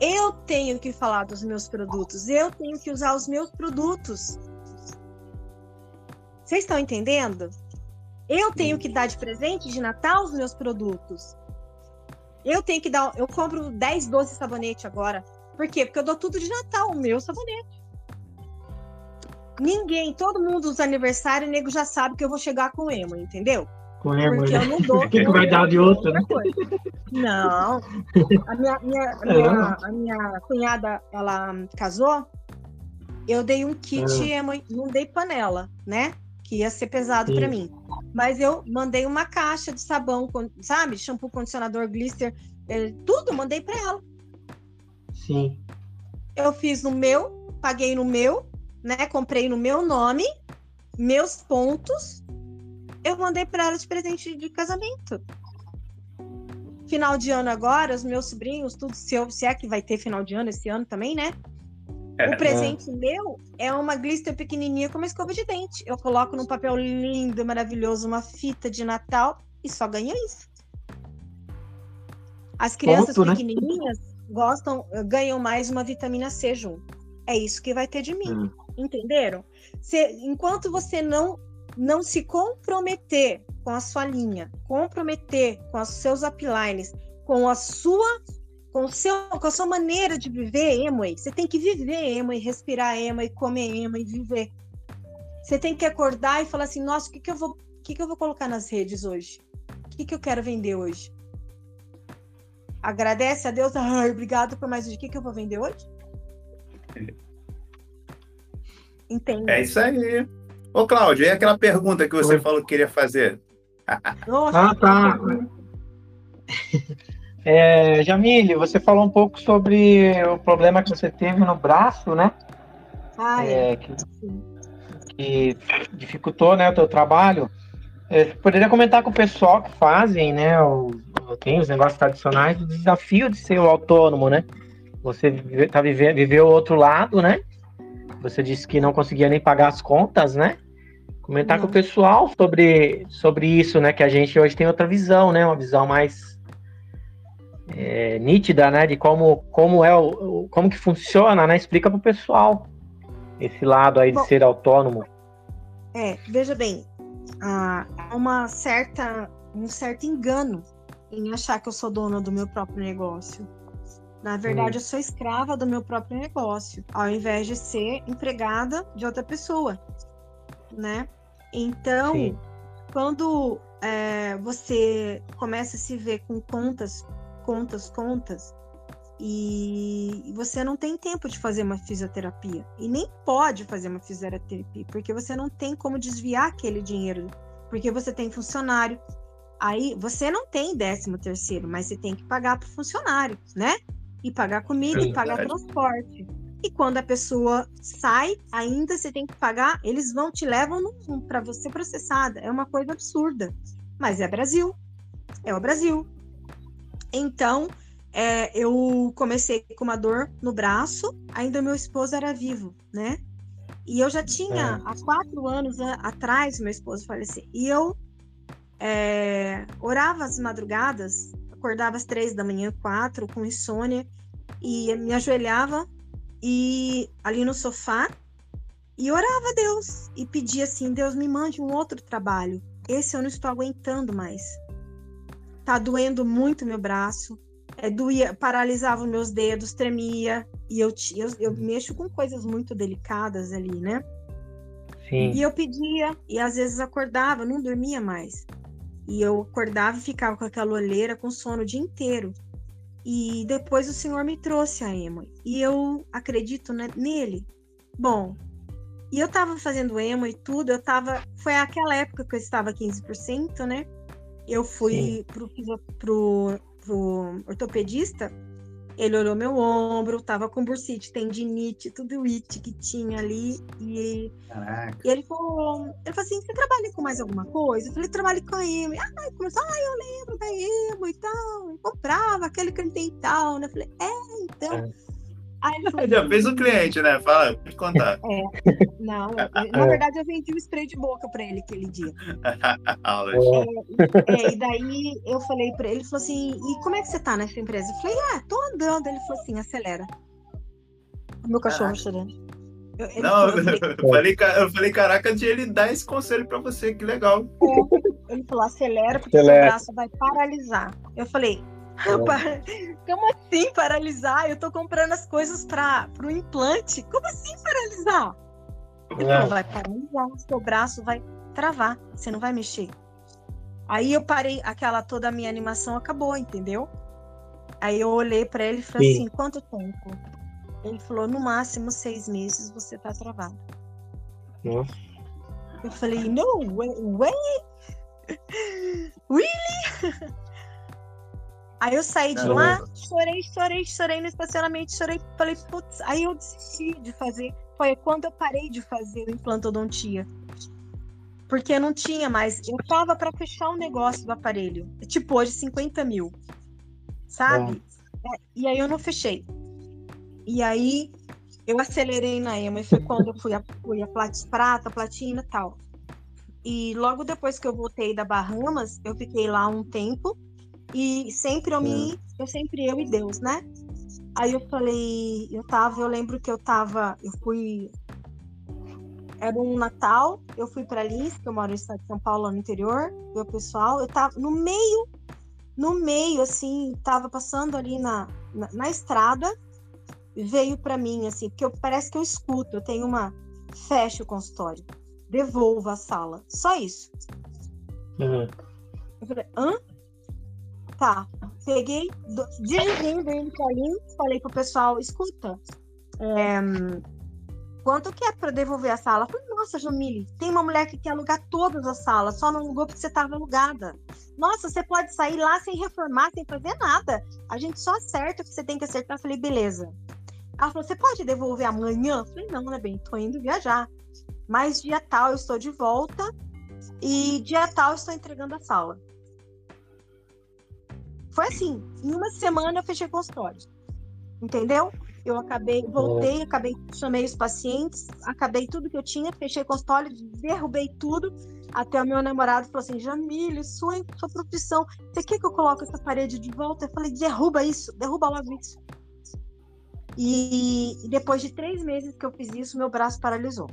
Eu tenho que falar dos meus produtos, eu tenho que usar os meus produtos. Vocês estão entendendo? Eu tenho que dar de presente de Natal os meus produtos. Eu tenho que dar. Eu compro 10, 12 sabonete agora. Por quê? Porque eu dou tudo de Natal, o meu sabonete. Ninguém, todo mundo dos aniversários, o nego já sabe que eu vou chegar com emo, entendeu? Com emo, Porque né? eu não dou. O que, que vai dar de outro, né? Não. A minha, minha, a, minha, a minha cunhada, ela casou, eu dei um kit é. emo, não dei panela, né? Que ia ser pesado para mim. Mas eu mandei uma caixa de sabão, sabe? Shampoo, condicionador, glister, é, tudo mandei para ela. Sim. Eu fiz no meu, paguei no meu, né? Comprei no meu nome, meus pontos. Eu mandei para ela de presente de casamento. Final de ano agora, os meus sobrinhos, tudo, se, eu, se é que vai ter final de ano esse ano também, né? É, o presente meu é uma glister pequenininha com uma escova de dente. Eu coloco num papel lindo, maravilhoso, uma fita de Natal e só ganho isso. As crianças Ponto, né? pequenininhas né? gostam, ganham mais uma vitamina C junto. É isso que vai ter de mim. Hum. Entenderam? Se, enquanto você não não se comprometer com a sua linha, comprometer com os seus uplines, com a sua com, o seu, com a sua maneira de viver Emoi. Você tem que viver Emoi, respirar Emoi, comer Emoi, viver. Você tem que acordar e falar assim, nossa, o que, que eu vou, o que, que eu vou colocar nas redes hoje? O que, que eu quero vender hoje? Agradece a Deus, ai, obrigado por mais um. O que, que eu vou vender hoje? Entende? É isso aí. Ô, Cláudio, e aquela pergunta que você Oi. falou que queria fazer? Nossa, ah, tá. É, Jamile, você falou um pouco sobre o problema que você teve no braço, né? Ah, é. é que, que, dificultou né, o teu trabalho. É, poderia comentar com o pessoal que fazem, né? O, tem os negócios tradicionais, o desafio de ser o autônomo, né? Você vive, tá vivendo, viveu o outro lado, né? Você disse que não conseguia nem pagar as contas, né? Comentar não. com o pessoal sobre, sobre isso, né? Que a gente hoje tem outra visão, né? Uma visão mais é, nítida, né, de como, como é o, como que funciona, né? Explica para o pessoal esse lado aí Bom, de ser autônomo. É, veja bem, há uma certa um certo engano em achar que eu sou dona do meu próprio negócio. Na verdade, hum. eu sou escrava do meu próprio negócio, ao invés de ser empregada de outra pessoa, né? Então, Sim. quando é, você começa a se ver com contas contas, contas, e você não tem tempo de fazer uma fisioterapia e nem pode fazer uma fisioterapia porque você não tem como desviar aquele dinheiro porque você tem funcionário aí você não tem décimo terceiro mas você tem que pagar para o funcionário né? E pagar comida e pagar transporte. E quando a pessoa sai ainda você tem que pagar eles vão te levam para você processada. É uma coisa absurda. Mas é Brasil. É o Brasil então, é, eu comecei com uma dor no braço, ainda meu esposo era vivo, né? E eu já tinha, é. há quatro anos atrás, meu esposo faleceu. E eu é, orava às madrugadas, acordava às três da manhã, quatro, com insônia, e me ajoelhava e ali no sofá e orava a Deus e pedia assim: Deus me mande um outro trabalho. Esse eu não estou aguentando mais. Tá doendo muito meu braço, é, doía, paralisava os meus dedos, tremia. E eu, eu, eu mexo com coisas muito delicadas ali, né? Sim. E eu pedia, e às vezes acordava, não dormia mais. E eu acordava e ficava com aquela olheira, com sono o dia inteiro. E depois o Senhor me trouxe a emo. E eu acredito né, nele. Bom, e eu tava fazendo emo e tudo, eu tava. Foi aquela época que eu estava 15%, né? Eu fui pro, pro, pro ortopedista, ele olhou meu ombro, tava com bursite, tendinite, tudo it que tinha ali. E, e, ele falou, ele falou assim: você trabalha com mais alguma coisa? Eu falei, trabalho com a emo. Ah, começou, ah, eu lembro da emo e tal. Eu comprava aquele que tem tal, né? Eu falei, é, então. É. Aí Já fez o cliente, né? Fala, pode contar. É, não, na verdade eu vendi um spray de boca para ele aquele dia. é, é, e daí eu falei para ele, ele falou assim, e como é que você tá nessa empresa? Eu falei, ah, tô andando. Ele falou assim, acelera. O meu cachorro chorando. Eu, não, falou, eu, falei, eu falei, caraca, de ele dar esse conselho para você, que legal. É, ele falou, acelera, porque acelera. seu braço vai paralisar. Eu falei, como assim paralisar? Eu tô comprando as coisas para o implante. Como assim paralisar? É. vai paralisar, seu braço vai travar, você não vai mexer. Aí eu parei, aquela toda a minha animação acabou, entendeu? Aí eu olhei para ele e falei Sim. assim: quanto tempo? Ele falou: no máximo seis meses você tá travado. Nossa. Eu falei: no way, way? really? Aí eu saí de lá, chorei, chorei, chorei no estacionamento, chorei, falei, putz, aí eu desisti de fazer. Foi quando eu parei de fazer o implantodontia. Porque não tinha mais. Eu tava para fechar o um negócio do aparelho. Tipo, hoje 50 mil. Sabe? É. e aí eu não fechei. E aí eu acelerei na EMA e foi quando eu fui a, fui a prata, platina e tal. E logo depois que eu voltei da Bahamas, eu fiquei lá um tempo e sempre eu me. Eu sempre eu e Deus, né? Aí eu falei, eu tava, eu lembro que eu tava, eu fui. Era um Natal, eu fui para Lins, que eu moro no estado de São Paulo, no interior, meu pessoal, eu tava no meio, no meio, assim, tava passando ali na, na, na estrada, veio para mim, assim, porque eu, parece que eu escuto, eu tenho uma. Fecha o consultório, devolva a sala, só isso. Uhum. Eu falei, hã? Tá. Peguei, dirigi dentro ali, falei pro pessoal, escuta, é, quanto que é para devolver a sala? falei, nossa, Jamile, tem uma mulher que quer alugar todas as salas, só não alugou porque você estava alugada. Nossa, você pode sair lá sem reformar, sem fazer nada. A gente só acerta o que você tem que acertar. Eu falei, beleza. Ela falou, você pode devolver amanhã? Eu falei, não, né, bem, tô indo viajar. Mas dia tal eu estou de volta e dia tal eu estou entregando a sala. Foi assim, em uma semana eu fechei consultório. Entendeu? Eu acabei, voltei, acabei, chamei os pacientes, acabei tudo que eu tinha, fechei consultório, derrubei tudo. Até o meu namorado falou assim: Jamílio, sua, sua profissão, você quer que eu coloque essa parede de volta? Eu falei: derruba isso, derruba logo isso. E, e depois de três meses que eu fiz isso, meu braço paralisou.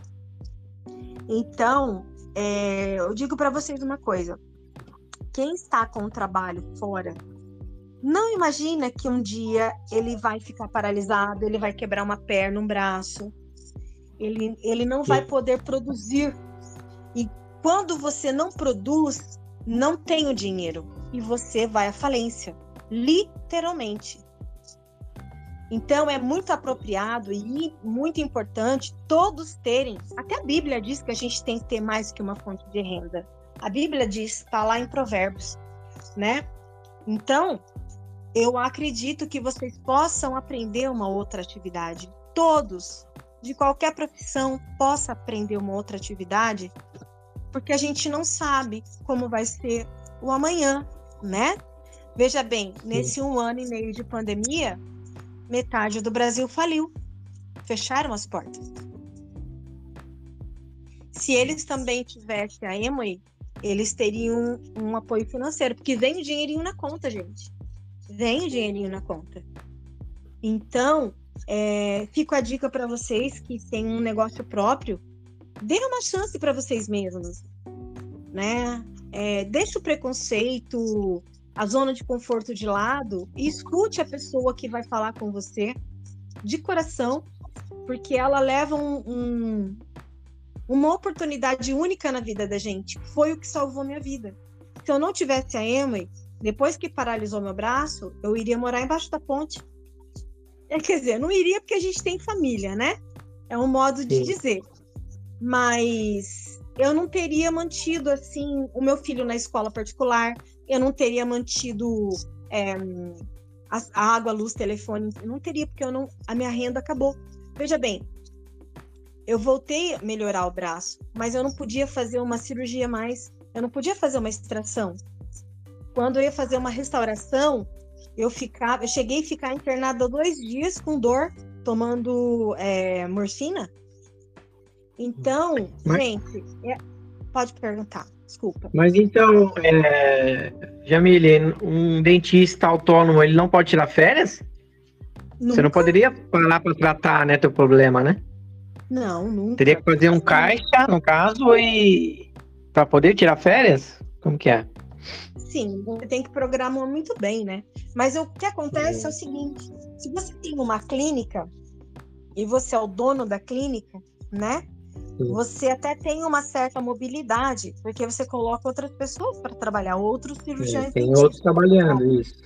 Então, é, eu digo para vocês uma coisa: quem está com o trabalho fora não imagina que um dia ele vai ficar paralisado, ele vai quebrar uma perna, um braço. Ele, ele não vai poder produzir. E quando você não produz, não tem o dinheiro. E você vai à falência. Literalmente. Então é muito apropriado e muito importante todos terem. Até a Bíblia diz que a gente tem que ter mais que uma fonte de renda. A Bíblia diz, está lá em Provérbios, né? Então, eu acredito que vocês possam aprender uma outra atividade. Todos, de qualquer profissão, possa aprender uma outra atividade, porque a gente não sabe como vai ser o amanhã, né? Veja bem, nesse um ano e meio de pandemia, metade do Brasil faliu. Fecharam as portas. Se eles também tivessem a Emoi, eles teriam um, apoio financeiro, porque vem o dinheirinho na conta, gente. Vem o dinheirinho na conta. Então, é, fico a dica para vocês que têm um negócio próprio, dê uma chance para vocês mesmos, né? É, deixa o preconceito, a zona de conforto de lado e escute a pessoa que vai falar com você de coração, porque ela leva um, um, uma oportunidade única na vida da gente. Foi o que salvou minha vida. Se eu não tivesse a Emily, depois que paralisou meu braço, eu iria morar embaixo da ponte. É, quer dizer, não iria porque a gente tem família, né? É um modo de Sim. dizer. Mas eu não teria mantido assim o meu filho na escola particular, eu não teria mantido é, a, a, água, luz, telefone, eu não teria porque eu não, a minha renda acabou. Veja bem, eu voltei a melhorar o braço, mas eu não podia fazer uma cirurgia mais, eu não podia fazer uma extração. Quando eu ia fazer uma restauração, eu ficava, eu cheguei a ficar internada dois dias com dor, tomando é, morfina. Então, mas... gente, é... pode perguntar, desculpa. Mas então, é... Jamile, um dentista autônomo, ele não pode tirar férias? Nunca. Você não poderia parar para tratar, né, teu problema, né? Não, nunca. Teria que fazer um caixa, no caso, e para poder tirar férias? Como que é? Sim, você tem que programar muito bem, né? Mas o que acontece é o seguinte: se você tem uma clínica e você é o dono da clínica, né? Você até tem uma certa mobilidade, porque você coloca outras pessoas para trabalhar, outros cirurgiões. É, tem outros trabalhando, isso.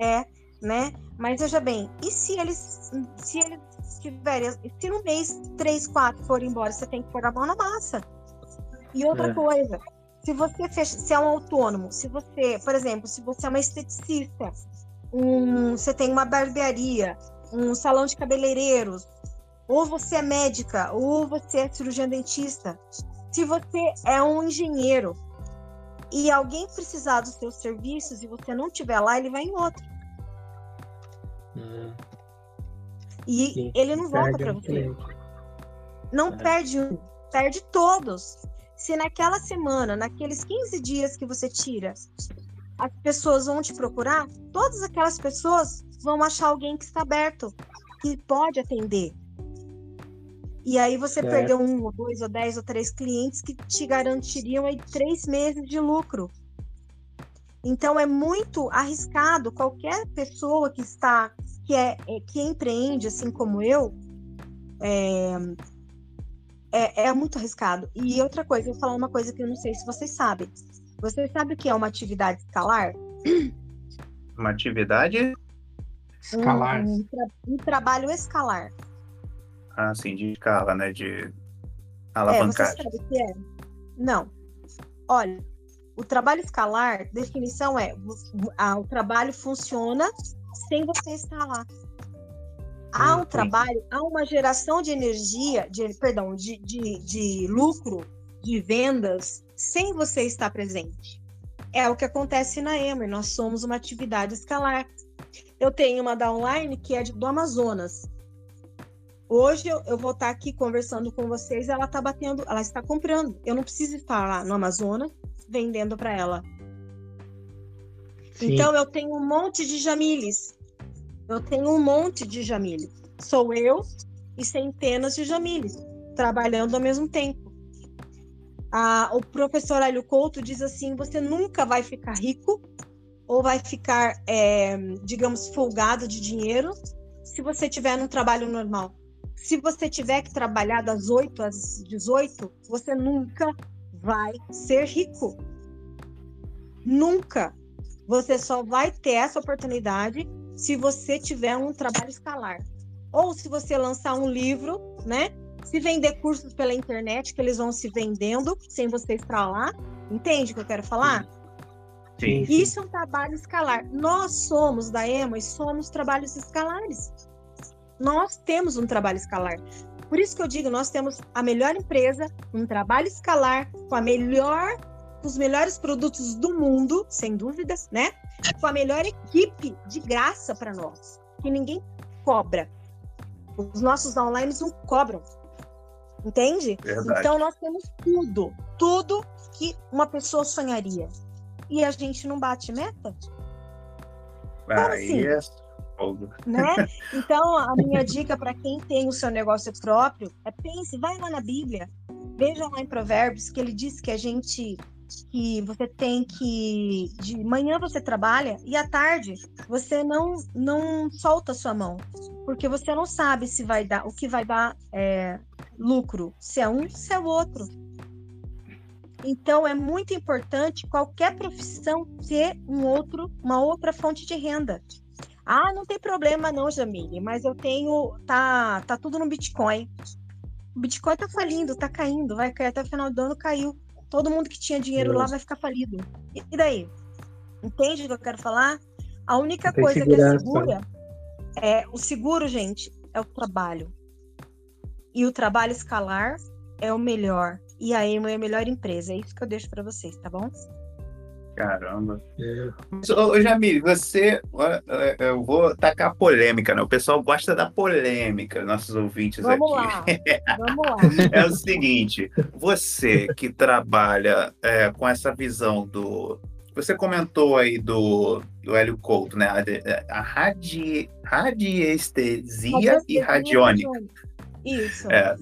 É, né? Mas veja bem, e se eles, se eles tiverem, se no mês três, quatro forem embora, você tem que pôr a mão na massa. E outra é. coisa, se você fecha, se é um autônomo, se você, por exemplo, se você é uma esteticista, um, você tem uma barbearia, um salão de cabeleireiros, ou você é médica, ou você é cirurgião dentista, se você é um engenheiro e alguém precisar dos seus serviços e você não tiver lá, ele vai em outro. Hum. E Sim, ele não volta para você. Não é. perde um, perde todos. Se naquela semana, naqueles 15 dias que você tira, as pessoas vão te procurar, todas aquelas pessoas vão achar alguém que está aberto, que pode atender. E aí você certo. perdeu um, ou dois, ou dez, ou três clientes que te garantiriam aí três meses de lucro. Então é muito arriscado qualquer pessoa que está que é, é que empreende assim como eu é, é, é, muito arriscado. E outra coisa, eu vou falar uma coisa que eu não sei se vocês sabem. Vocês sabem o que é uma atividade escalar? Uma atividade escalar. Um, um, tra um trabalho escalar. Ah, sim, de escala, né? De alavancagem. É, você sabe o que é? Não. Olha, o trabalho escalar, definição é o trabalho funciona sem você estar lá. Há um trabalho, há uma geração de energia, de, perdão, de, de, de lucro, de vendas, sem você estar presente. É o que acontece na Emer. Nós somos uma atividade escalar. Eu tenho uma da online que é de, do Amazonas. Hoje eu, eu, vou estar aqui conversando com vocês, ela está batendo, ela está comprando. Eu não preciso estar lá no Amazonas vendendo para ela. Sim. Então eu tenho um monte de Jamiles. Eu tenho um monte de Jamiles. Sou eu e centenas de Jamiles trabalhando ao mesmo tempo. Ah, o professor Hélio Couto diz assim: você nunca vai ficar rico ou vai ficar, é, digamos, folgado de dinheiro se você tiver num trabalho normal. Se você tiver que trabalhar das 8 às 18, você nunca vai ser rico. Nunca. Você só vai ter essa oportunidade se você tiver um trabalho escalar. Ou se você lançar um livro, né? Se vender cursos pela internet, que eles vão se vendendo sem você estar lá. Entende o que eu quero falar? Sim. Isso é um trabalho escalar. Nós somos da EMA e somos trabalhos escalares. Nós temos um trabalho escalar. Por isso que eu digo, nós temos a melhor empresa, um trabalho escalar, com a melhor com os melhores produtos do mundo, sem dúvida, né? Com a melhor equipe de graça para nós, que ninguém cobra. Os nossos online não cobram. Entende? Verdade. Então nós temos tudo, tudo que uma pessoa sonharia. E a gente não bate meta? Aí assim? é né? Então, a minha dica para quem tem o seu negócio próprio é pense, vai lá na Bíblia, veja lá em Provérbios que ele diz que a gente que você tem que de manhã você trabalha e à tarde você não não solta sua mão porque você não sabe se vai dar o que vai dar é, lucro se é um se é o outro então é muito importante qualquer profissão ter um outro uma outra fonte de renda ah, não tem problema não, Jamile, mas eu tenho. Tá, tá tudo no Bitcoin. O Bitcoin tá falindo, tá caindo, vai cair até o final do ano, caiu. Todo mundo que tinha dinheiro lá vai ficar falido. E, daí? Entende o que eu quero falar? A única Tem coisa que é segurança. segura é o seguro, gente, é o trabalho. E o trabalho escalar é o melhor. E a Emo é a melhor empresa. É isso que eu deixo para vocês, tá bom? Caramba. É. Mas, Ô, Jamile, você. ó, é, Eu vou tacar polêmica, né? O pessoal gosta da polêmica, nossos ouvintes Vamos aqui. lá. Vamos lá. É o seguinte, você que trabalha é, com essa visão do. Você comentou aí do, do Hélio Couto, né? A, de- a radi, radiestesia e radiônica. Isso. É.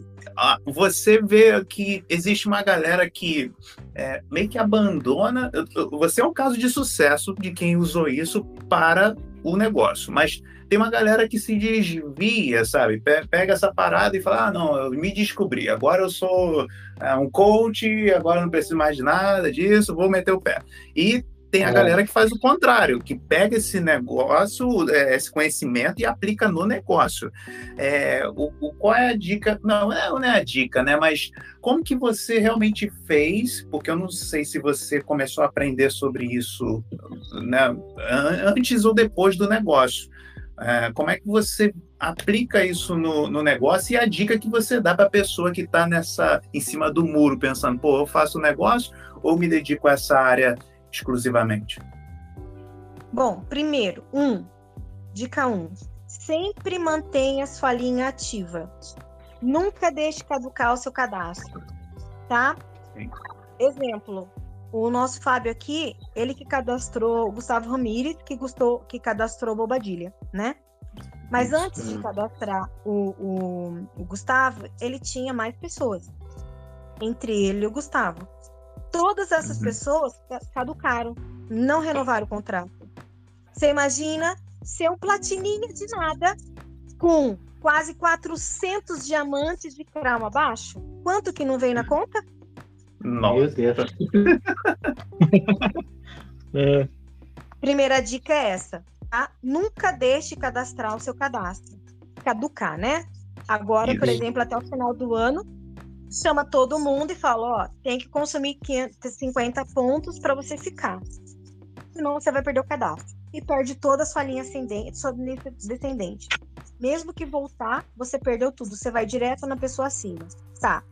Você vê que existe uma galera que é, meio que abandona. Você é um caso de sucesso de quem usou isso para o negócio, mas tem uma galera que se desvia, sabe? Pe- Pega essa parada e fala: ah, não, eu me descobri, agora eu sou é, um coach, agora não preciso mais de nada disso, vou meter o pé. E tem a É. galera que faz o contrário, que pega esse negócio, é, esse conhecimento e aplica no negócio. É, o, o- qual é a dica? Não, é- não é a dica, né? Mas como que você realmente fez? Porque eu não sei se você começou a aprender sobre isso né, an- antes ou depois do negócio. É, como é que você aplica isso no, no negócio e a dica que você dá para a pessoa que está nessa em cima do muro pensando, pô, eu faço negócio ou me dedico a essa área exclusivamente? Bom, primeiro, um, dica um, sempre mantenha sua linha ativa. Nunca deixe caducar o seu cadastro, tá? Sim. Exemplo, o nosso Fábio aqui, ele que cadastrou o Gustavo Ramírez, que, gostou, que cadastrou Bobadilha, né? Mas antes de cadastrar o, o, o Gustavo, ele tinha mais pessoas. Entre ele e o Gustavo. Todas essas Uhum. pessoas ca- caducaram, não renovaram o contrato. Você imagina ser um platininha de nada com quase 400 diamantes de crown abaixo? Quanto que não veio na conta? Nossa. Meu Deus. É, Primeira dica é essa, tá? Nunca deixe cadastrar o seu cadastro. Caducar, né? Agora, por exemplo, até o final do ano, chama todo mundo e fala, ó, tem que consumir 550 pontos para você ficar. Senão você vai perder o cadastro. E perde toda a sua linha ascendente, sua linha descendente. Mesmo que voltar, você perdeu tudo. Você vai direto na pessoa acima. Tá.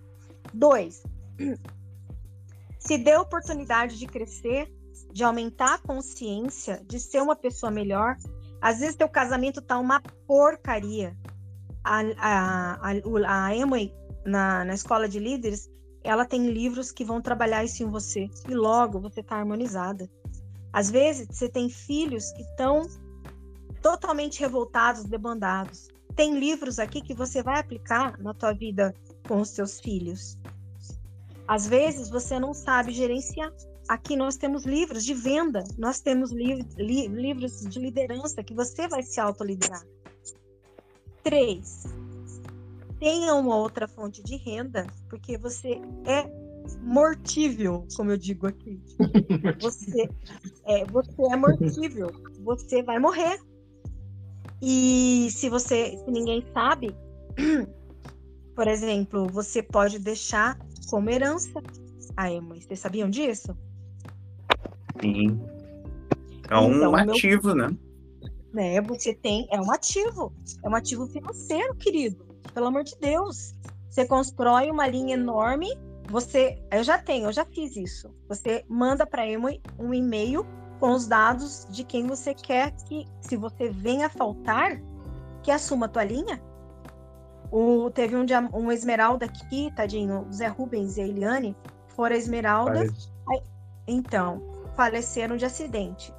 Dois. Se dê oportunidade de crescer, de aumentar a consciência, de ser uma pessoa melhor. Às vezes teu casamento tá uma porcaria. A, a, a, o- a Emily, na, na escola de líderes, ela tem livros que vão trabalhar isso em você. E logo você tá harmonizada. Às vezes você tem filhos que estão totalmente revoltados, debandados. Tem livros aqui que você vai aplicar na tua vida com os seus filhos. Às vezes você não sabe gerenciar. Aqui nós temos livros de venda, nós temos li li livros de liderança que você vai se autoliderar. Três, tenha uma outra fonte de renda, porque você é mortível, como eu digo aqui. Você é, você é mortível, você vai morrer. E se você, se ninguém sabe, por exemplo, você pode deixar como herança a Emma. Vocês sabiam disso? Sim. É um Então, o meu- ativo, né? né? Você tem, é um ativo, é um ativo financeiro, querido. Pelo amor de Deus. Você constrói uma linha enorme você, eu já tenho, eu já fiz isso. Você manda para a Emoi um e-mail com os dados de quem você quer que, se você venha faltar, que assuma a tua linha. O, teve um, um Esmeralda aqui, tadinho, o Zé Rubens e a Eliane, foram a Esmeralda. Aí, então, faleceram de acidente.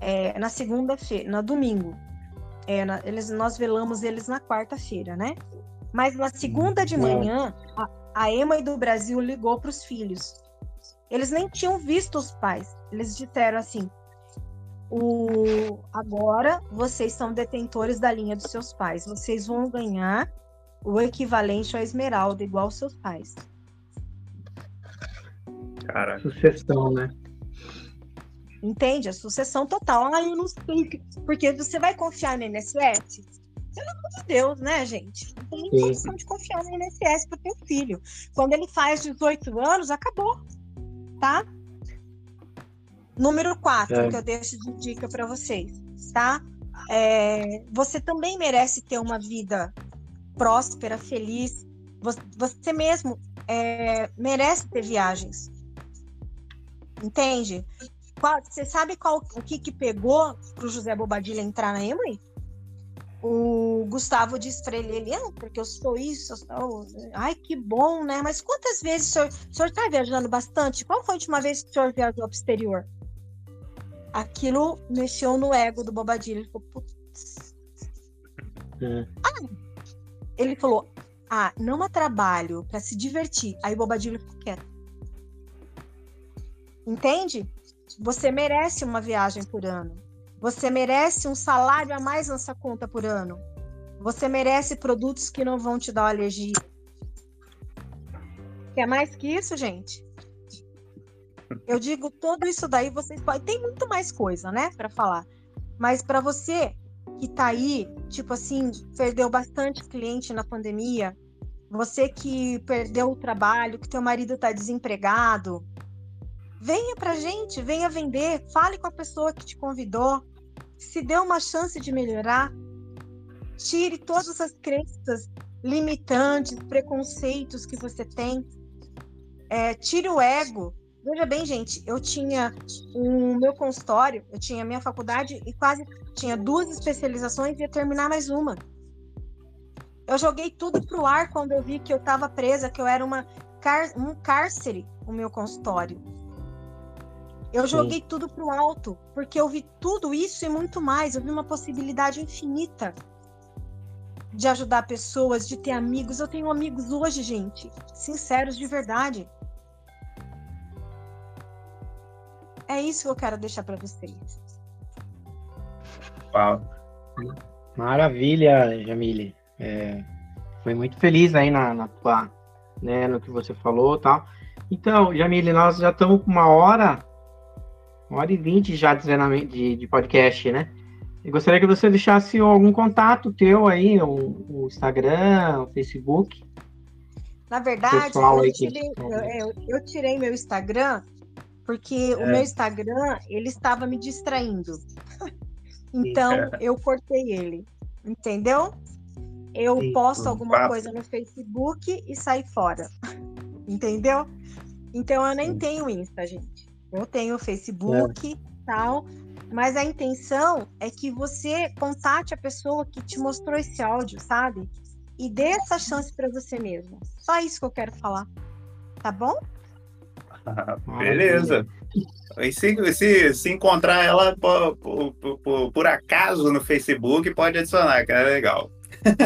É, na segunda-feira, no domingo. É, na, eles, nós velamos eles na quarta-feira, né? Mas na segunda de manhã, a, a EMA do Brasil ligou para os filhos. Eles nem tinham visto os pais. Eles disseram assim: o... agora vocês são detentores da linha dos seus pais. Vocês vão ganhar o equivalente à esmeralda, igual aos seus pais. Cara. Sucessão, né? Entende? A sucessão total. Ah, eu não sei. Porque você vai confiar no INSS? Pelo amor de Deus, né, gente? Não tem nem condição de confiar no INSS para o teu filho. Quando ele faz 18 anos, acabou. Tá? Número 4, é. que eu deixo de dica para vocês, tá? É, você também merece ter uma vida próspera, feliz. Você, você mesmo é, merece ter viagens. Entende? Qual, você sabe qual, o que, que pegou para o José Bobadilha entrar na Emory? O Gustavo disse para ele, ele, ah, porque eu sou isso, eu sou... ai, que bom, né? Mas quantas vezes o senhor, o senhor tá viajando bastante? Qual foi a última vez que o senhor viajou para o exterior? Aquilo mexeu no ego do Bobadilha. Ele falou, putz. Ah, ele falou, ah, não há trabalho para se divertir. Aí o Bobadilha ficou quieto. Entende? Você merece uma viagem por ano. Você merece um salário a mais nessa conta por ano. Você merece produtos que não vão te dar alergia. Quer mais que isso, gente? Eu digo tudo isso daí, vocês podem. Tem muito mais coisa, né, para falar. Mas para você que tá aí, tipo assim, perdeu bastante cliente na pandemia, você que perdeu o trabalho, que teu marido tá desempregado, Venha para gente, venha vender, fale com a pessoa que te convidou, se dê uma chance de melhorar, tire todas as crenças limitantes, preconceitos que você tem, é, tire o ego. Veja bem, gente, eu tinha o meu consultório, eu tinha minha faculdade e quase tinha duas especializações e ia terminar mais uma. Eu joguei tudo pro ar quando eu vi que eu estava presa, que eu era uma um cárcere, o meu consultório. Eu Sim. joguei tudo pro alto, porque eu vi tudo isso e muito mais. Eu vi uma possibilidade infinita de ajudar pessoas, de ter amigos. Eu tenho amigos hoje, gente, sinceros de verdade. É isso que eu quero deixar para vocês. Uau. Maravilha, Jamile. É, foi muito feliz aí na, na tua, né, no que você falou, tal. Então, Jamile, nós já estamos com uma hora uma hora e vinte já de, de, de podcast, né? Eu gostaria que você deixasse algum contato teu aí, o, o Instagram, o Facebook. Na verdade, eu tirei, eu, é, eu, eu tirei, meu Instagram porque é. o meu Instagram ele estava me distraindo. então é. eu cortei ele, entendeu? Eu Sim. posto alguma coisa no Facebook e sai fora, entendeu? Então eu nem Sim. tenho Insta, gente. Eu tenho o Facebook e tal, mas a intenção é que você contate a pessoa que te mostrou esse áudio, sabe? E dê essa chance para você mesmo. Só isso que eu quero falar. Tá bom? beleza. E se, se, se encontrar ela por, por, por, por, acaso no Facebook, pode adicionar, que é legal.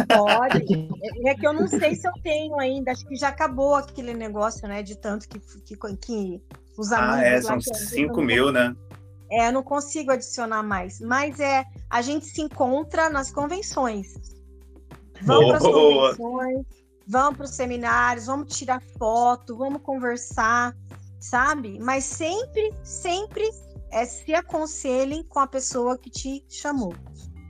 Pode. É, é que eu não sei se eu tenho ainda. Acho que já acabou aquele negócio, né? De tanto que, que, que os amigos. Ah, é, são 5 mil, né? É, eu não consigo adicionar mais. Mas é, a gente se encontra nas convenções. Vamos para as convenções, vamos para os seminários, vamos tirar foto, vamos conversar, sabe? Mas sempre, sempre é, se aconselhem com a pessoa que te chamou,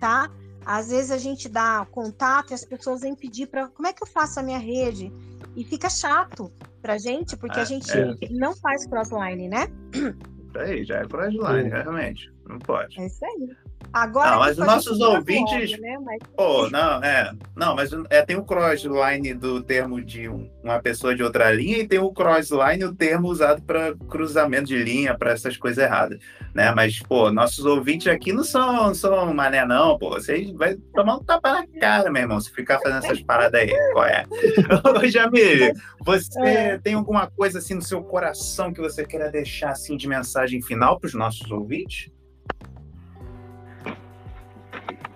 tá? Às vezes a gente dá contato e as pessoas vêm pedir para como é que eu faço a minha rede? E fica chato pra gente, porque a é, gente é. não faz crossline, né? Isso aí, já é crossline, realmente. Não pode. É isso aí. Agora, não, mas os nossos ouvintes. Logo, né? mas... Pô, não, é. Não, mas é, tem o crossline do termo de uma pessoa de outra linha e tem o crossline, o termo usado para cruzamento de linha, para essas coisas erradas. Né? Mas, pô, nossos ouvintes aqui não são, são mané, não, pô. Vocês vão tomar um tapa na cara, meu irmão, se ficar fazendo essas paradas aí. Qual é? Ô, Jamile, você é. tem alguma coisa assim no seu coração que você queira deixar assim de mensagem final para os nossos ouvintes?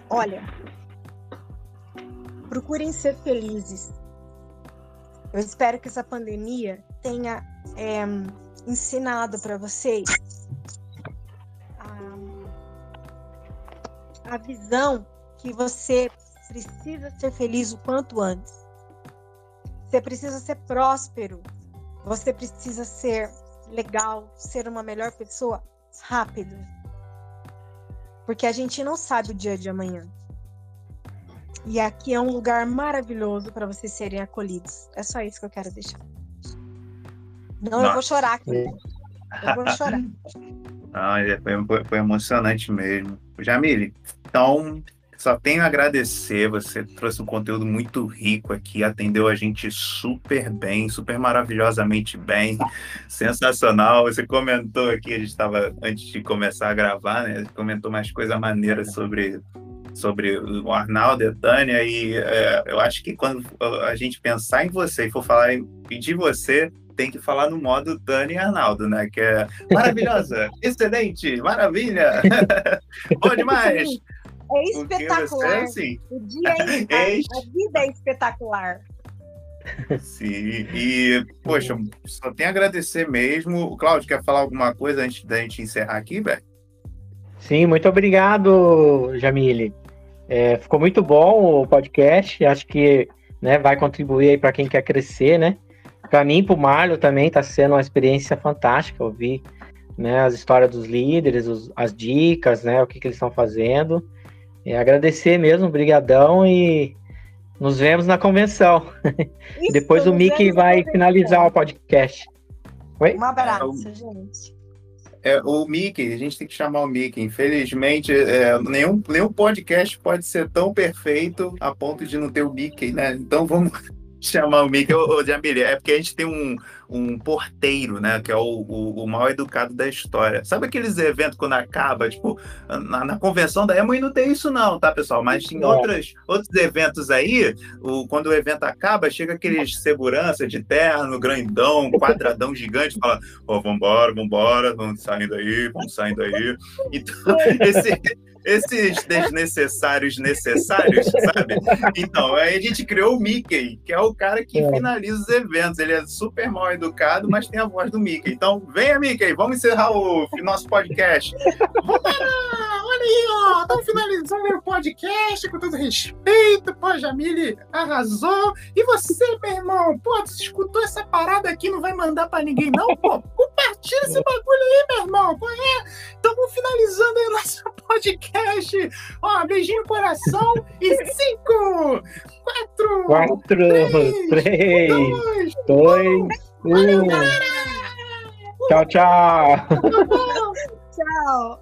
Olha, procurem ser felizes. Eu espero que essa pandemia tenha é, ensinado para vocês a, a visão que você precisa ser feliz o quanto antes. Você precisa ser próspero. Você precisa ser legal, ser uma melhor pessoa rápido porque a gente não sabe o dia de amanhã. E aqui é um lugar maravilhoso para vocês serem acolhidos. É só isso que eu quero deixar. Não, Nossa. eu vou chorar aqui. Eu vou chorar. Ah, foi, foi emocionante mesmo. Jamile, então só tenho a agradecer. Você trouxe um conteúdo muito rico aqui, atendeu a gente super bem, super maravilhosamente bem, sensacional. Você comentou aqui, a gente estava antes de começar a gravar, né? Comentou mais coisa maneira sobre sobre o Arnaldo e a Tânia e é, eu acho que quando a gente pensar em você e for falar em pedir você tem que falar no modo Dani e Arnaldo, né? Que é maravilhosa, excelente, maravilha, bom demais. É espetacular. Você, assim, o dia é, é, a vida é espetacular. Sim, e, poxa, só tenho a agradecer mesmo. Cláudio, quer falar alguma coisa antes da gente encerrar aqui, velho? Sim, muito obrigado, Jamile. É, ficou muito bom o podcast. Acho que né, vai contribuir para quem quer crescer, né? Para mim, para o Marlon também está sendo uma experiência fantástica ouvir né, as histórias dos líderes, os, as dicas, né, o que, que eles estão fazendo. É, agradecer mesmo, brigadão e nos vemos na convenção. Isso, Depois o Mickey vai finalizar o podcast. Oi? Um abraço, é, gente. É, o Mickey, a gente tem que chamar o Mickey. Infelizmente, é, nenhum, nenhum podcast pode ser tão perfeito a ponto de não ter o Mickey, né? Então vamos chamar o Mickey. Ô, ô Jamile, é porque a gente tem um, um porteiro, né? Que é o, o, o, mal educado da história. Sabe aqueles eventos quando acaba? Tipo, na, na convenção da EMA não tem isso, não, tá, pessoal? Mas em outros, outros eventos aí, o, quando o evento acaba, chega aqueles segurança de terno, grandão, quadradão gigante, fala: Ó, oh, vambora, vambora, vamos saindo aí, vamos saindo aí. Então, esse esses desnecessários necessários, sabe? Então, aí a gente criou o Mickey, que é o cara que é. finaliza os eventos. Ele é super mal educado, mas tem a voz do Mickey. Então, venha, Mickey, vamos encerrar o nosso podcast. Olha aí, ó, estamos finalizando o podcast com todo respeito. Pô, Jamile arrasou. E você, meu irmão, pô, você escutou essa parada aqui, não vai mandar pra ninguém, não? Pô, compartilha esse bagulho aí, meu irmão. Pô, é? Vamos finalizando aí o nosso podcast. Ó, beijinho no coração e cinco, quatro, quatro, três, três dois, dois Valeu, um. Tchau, tchau. tchau.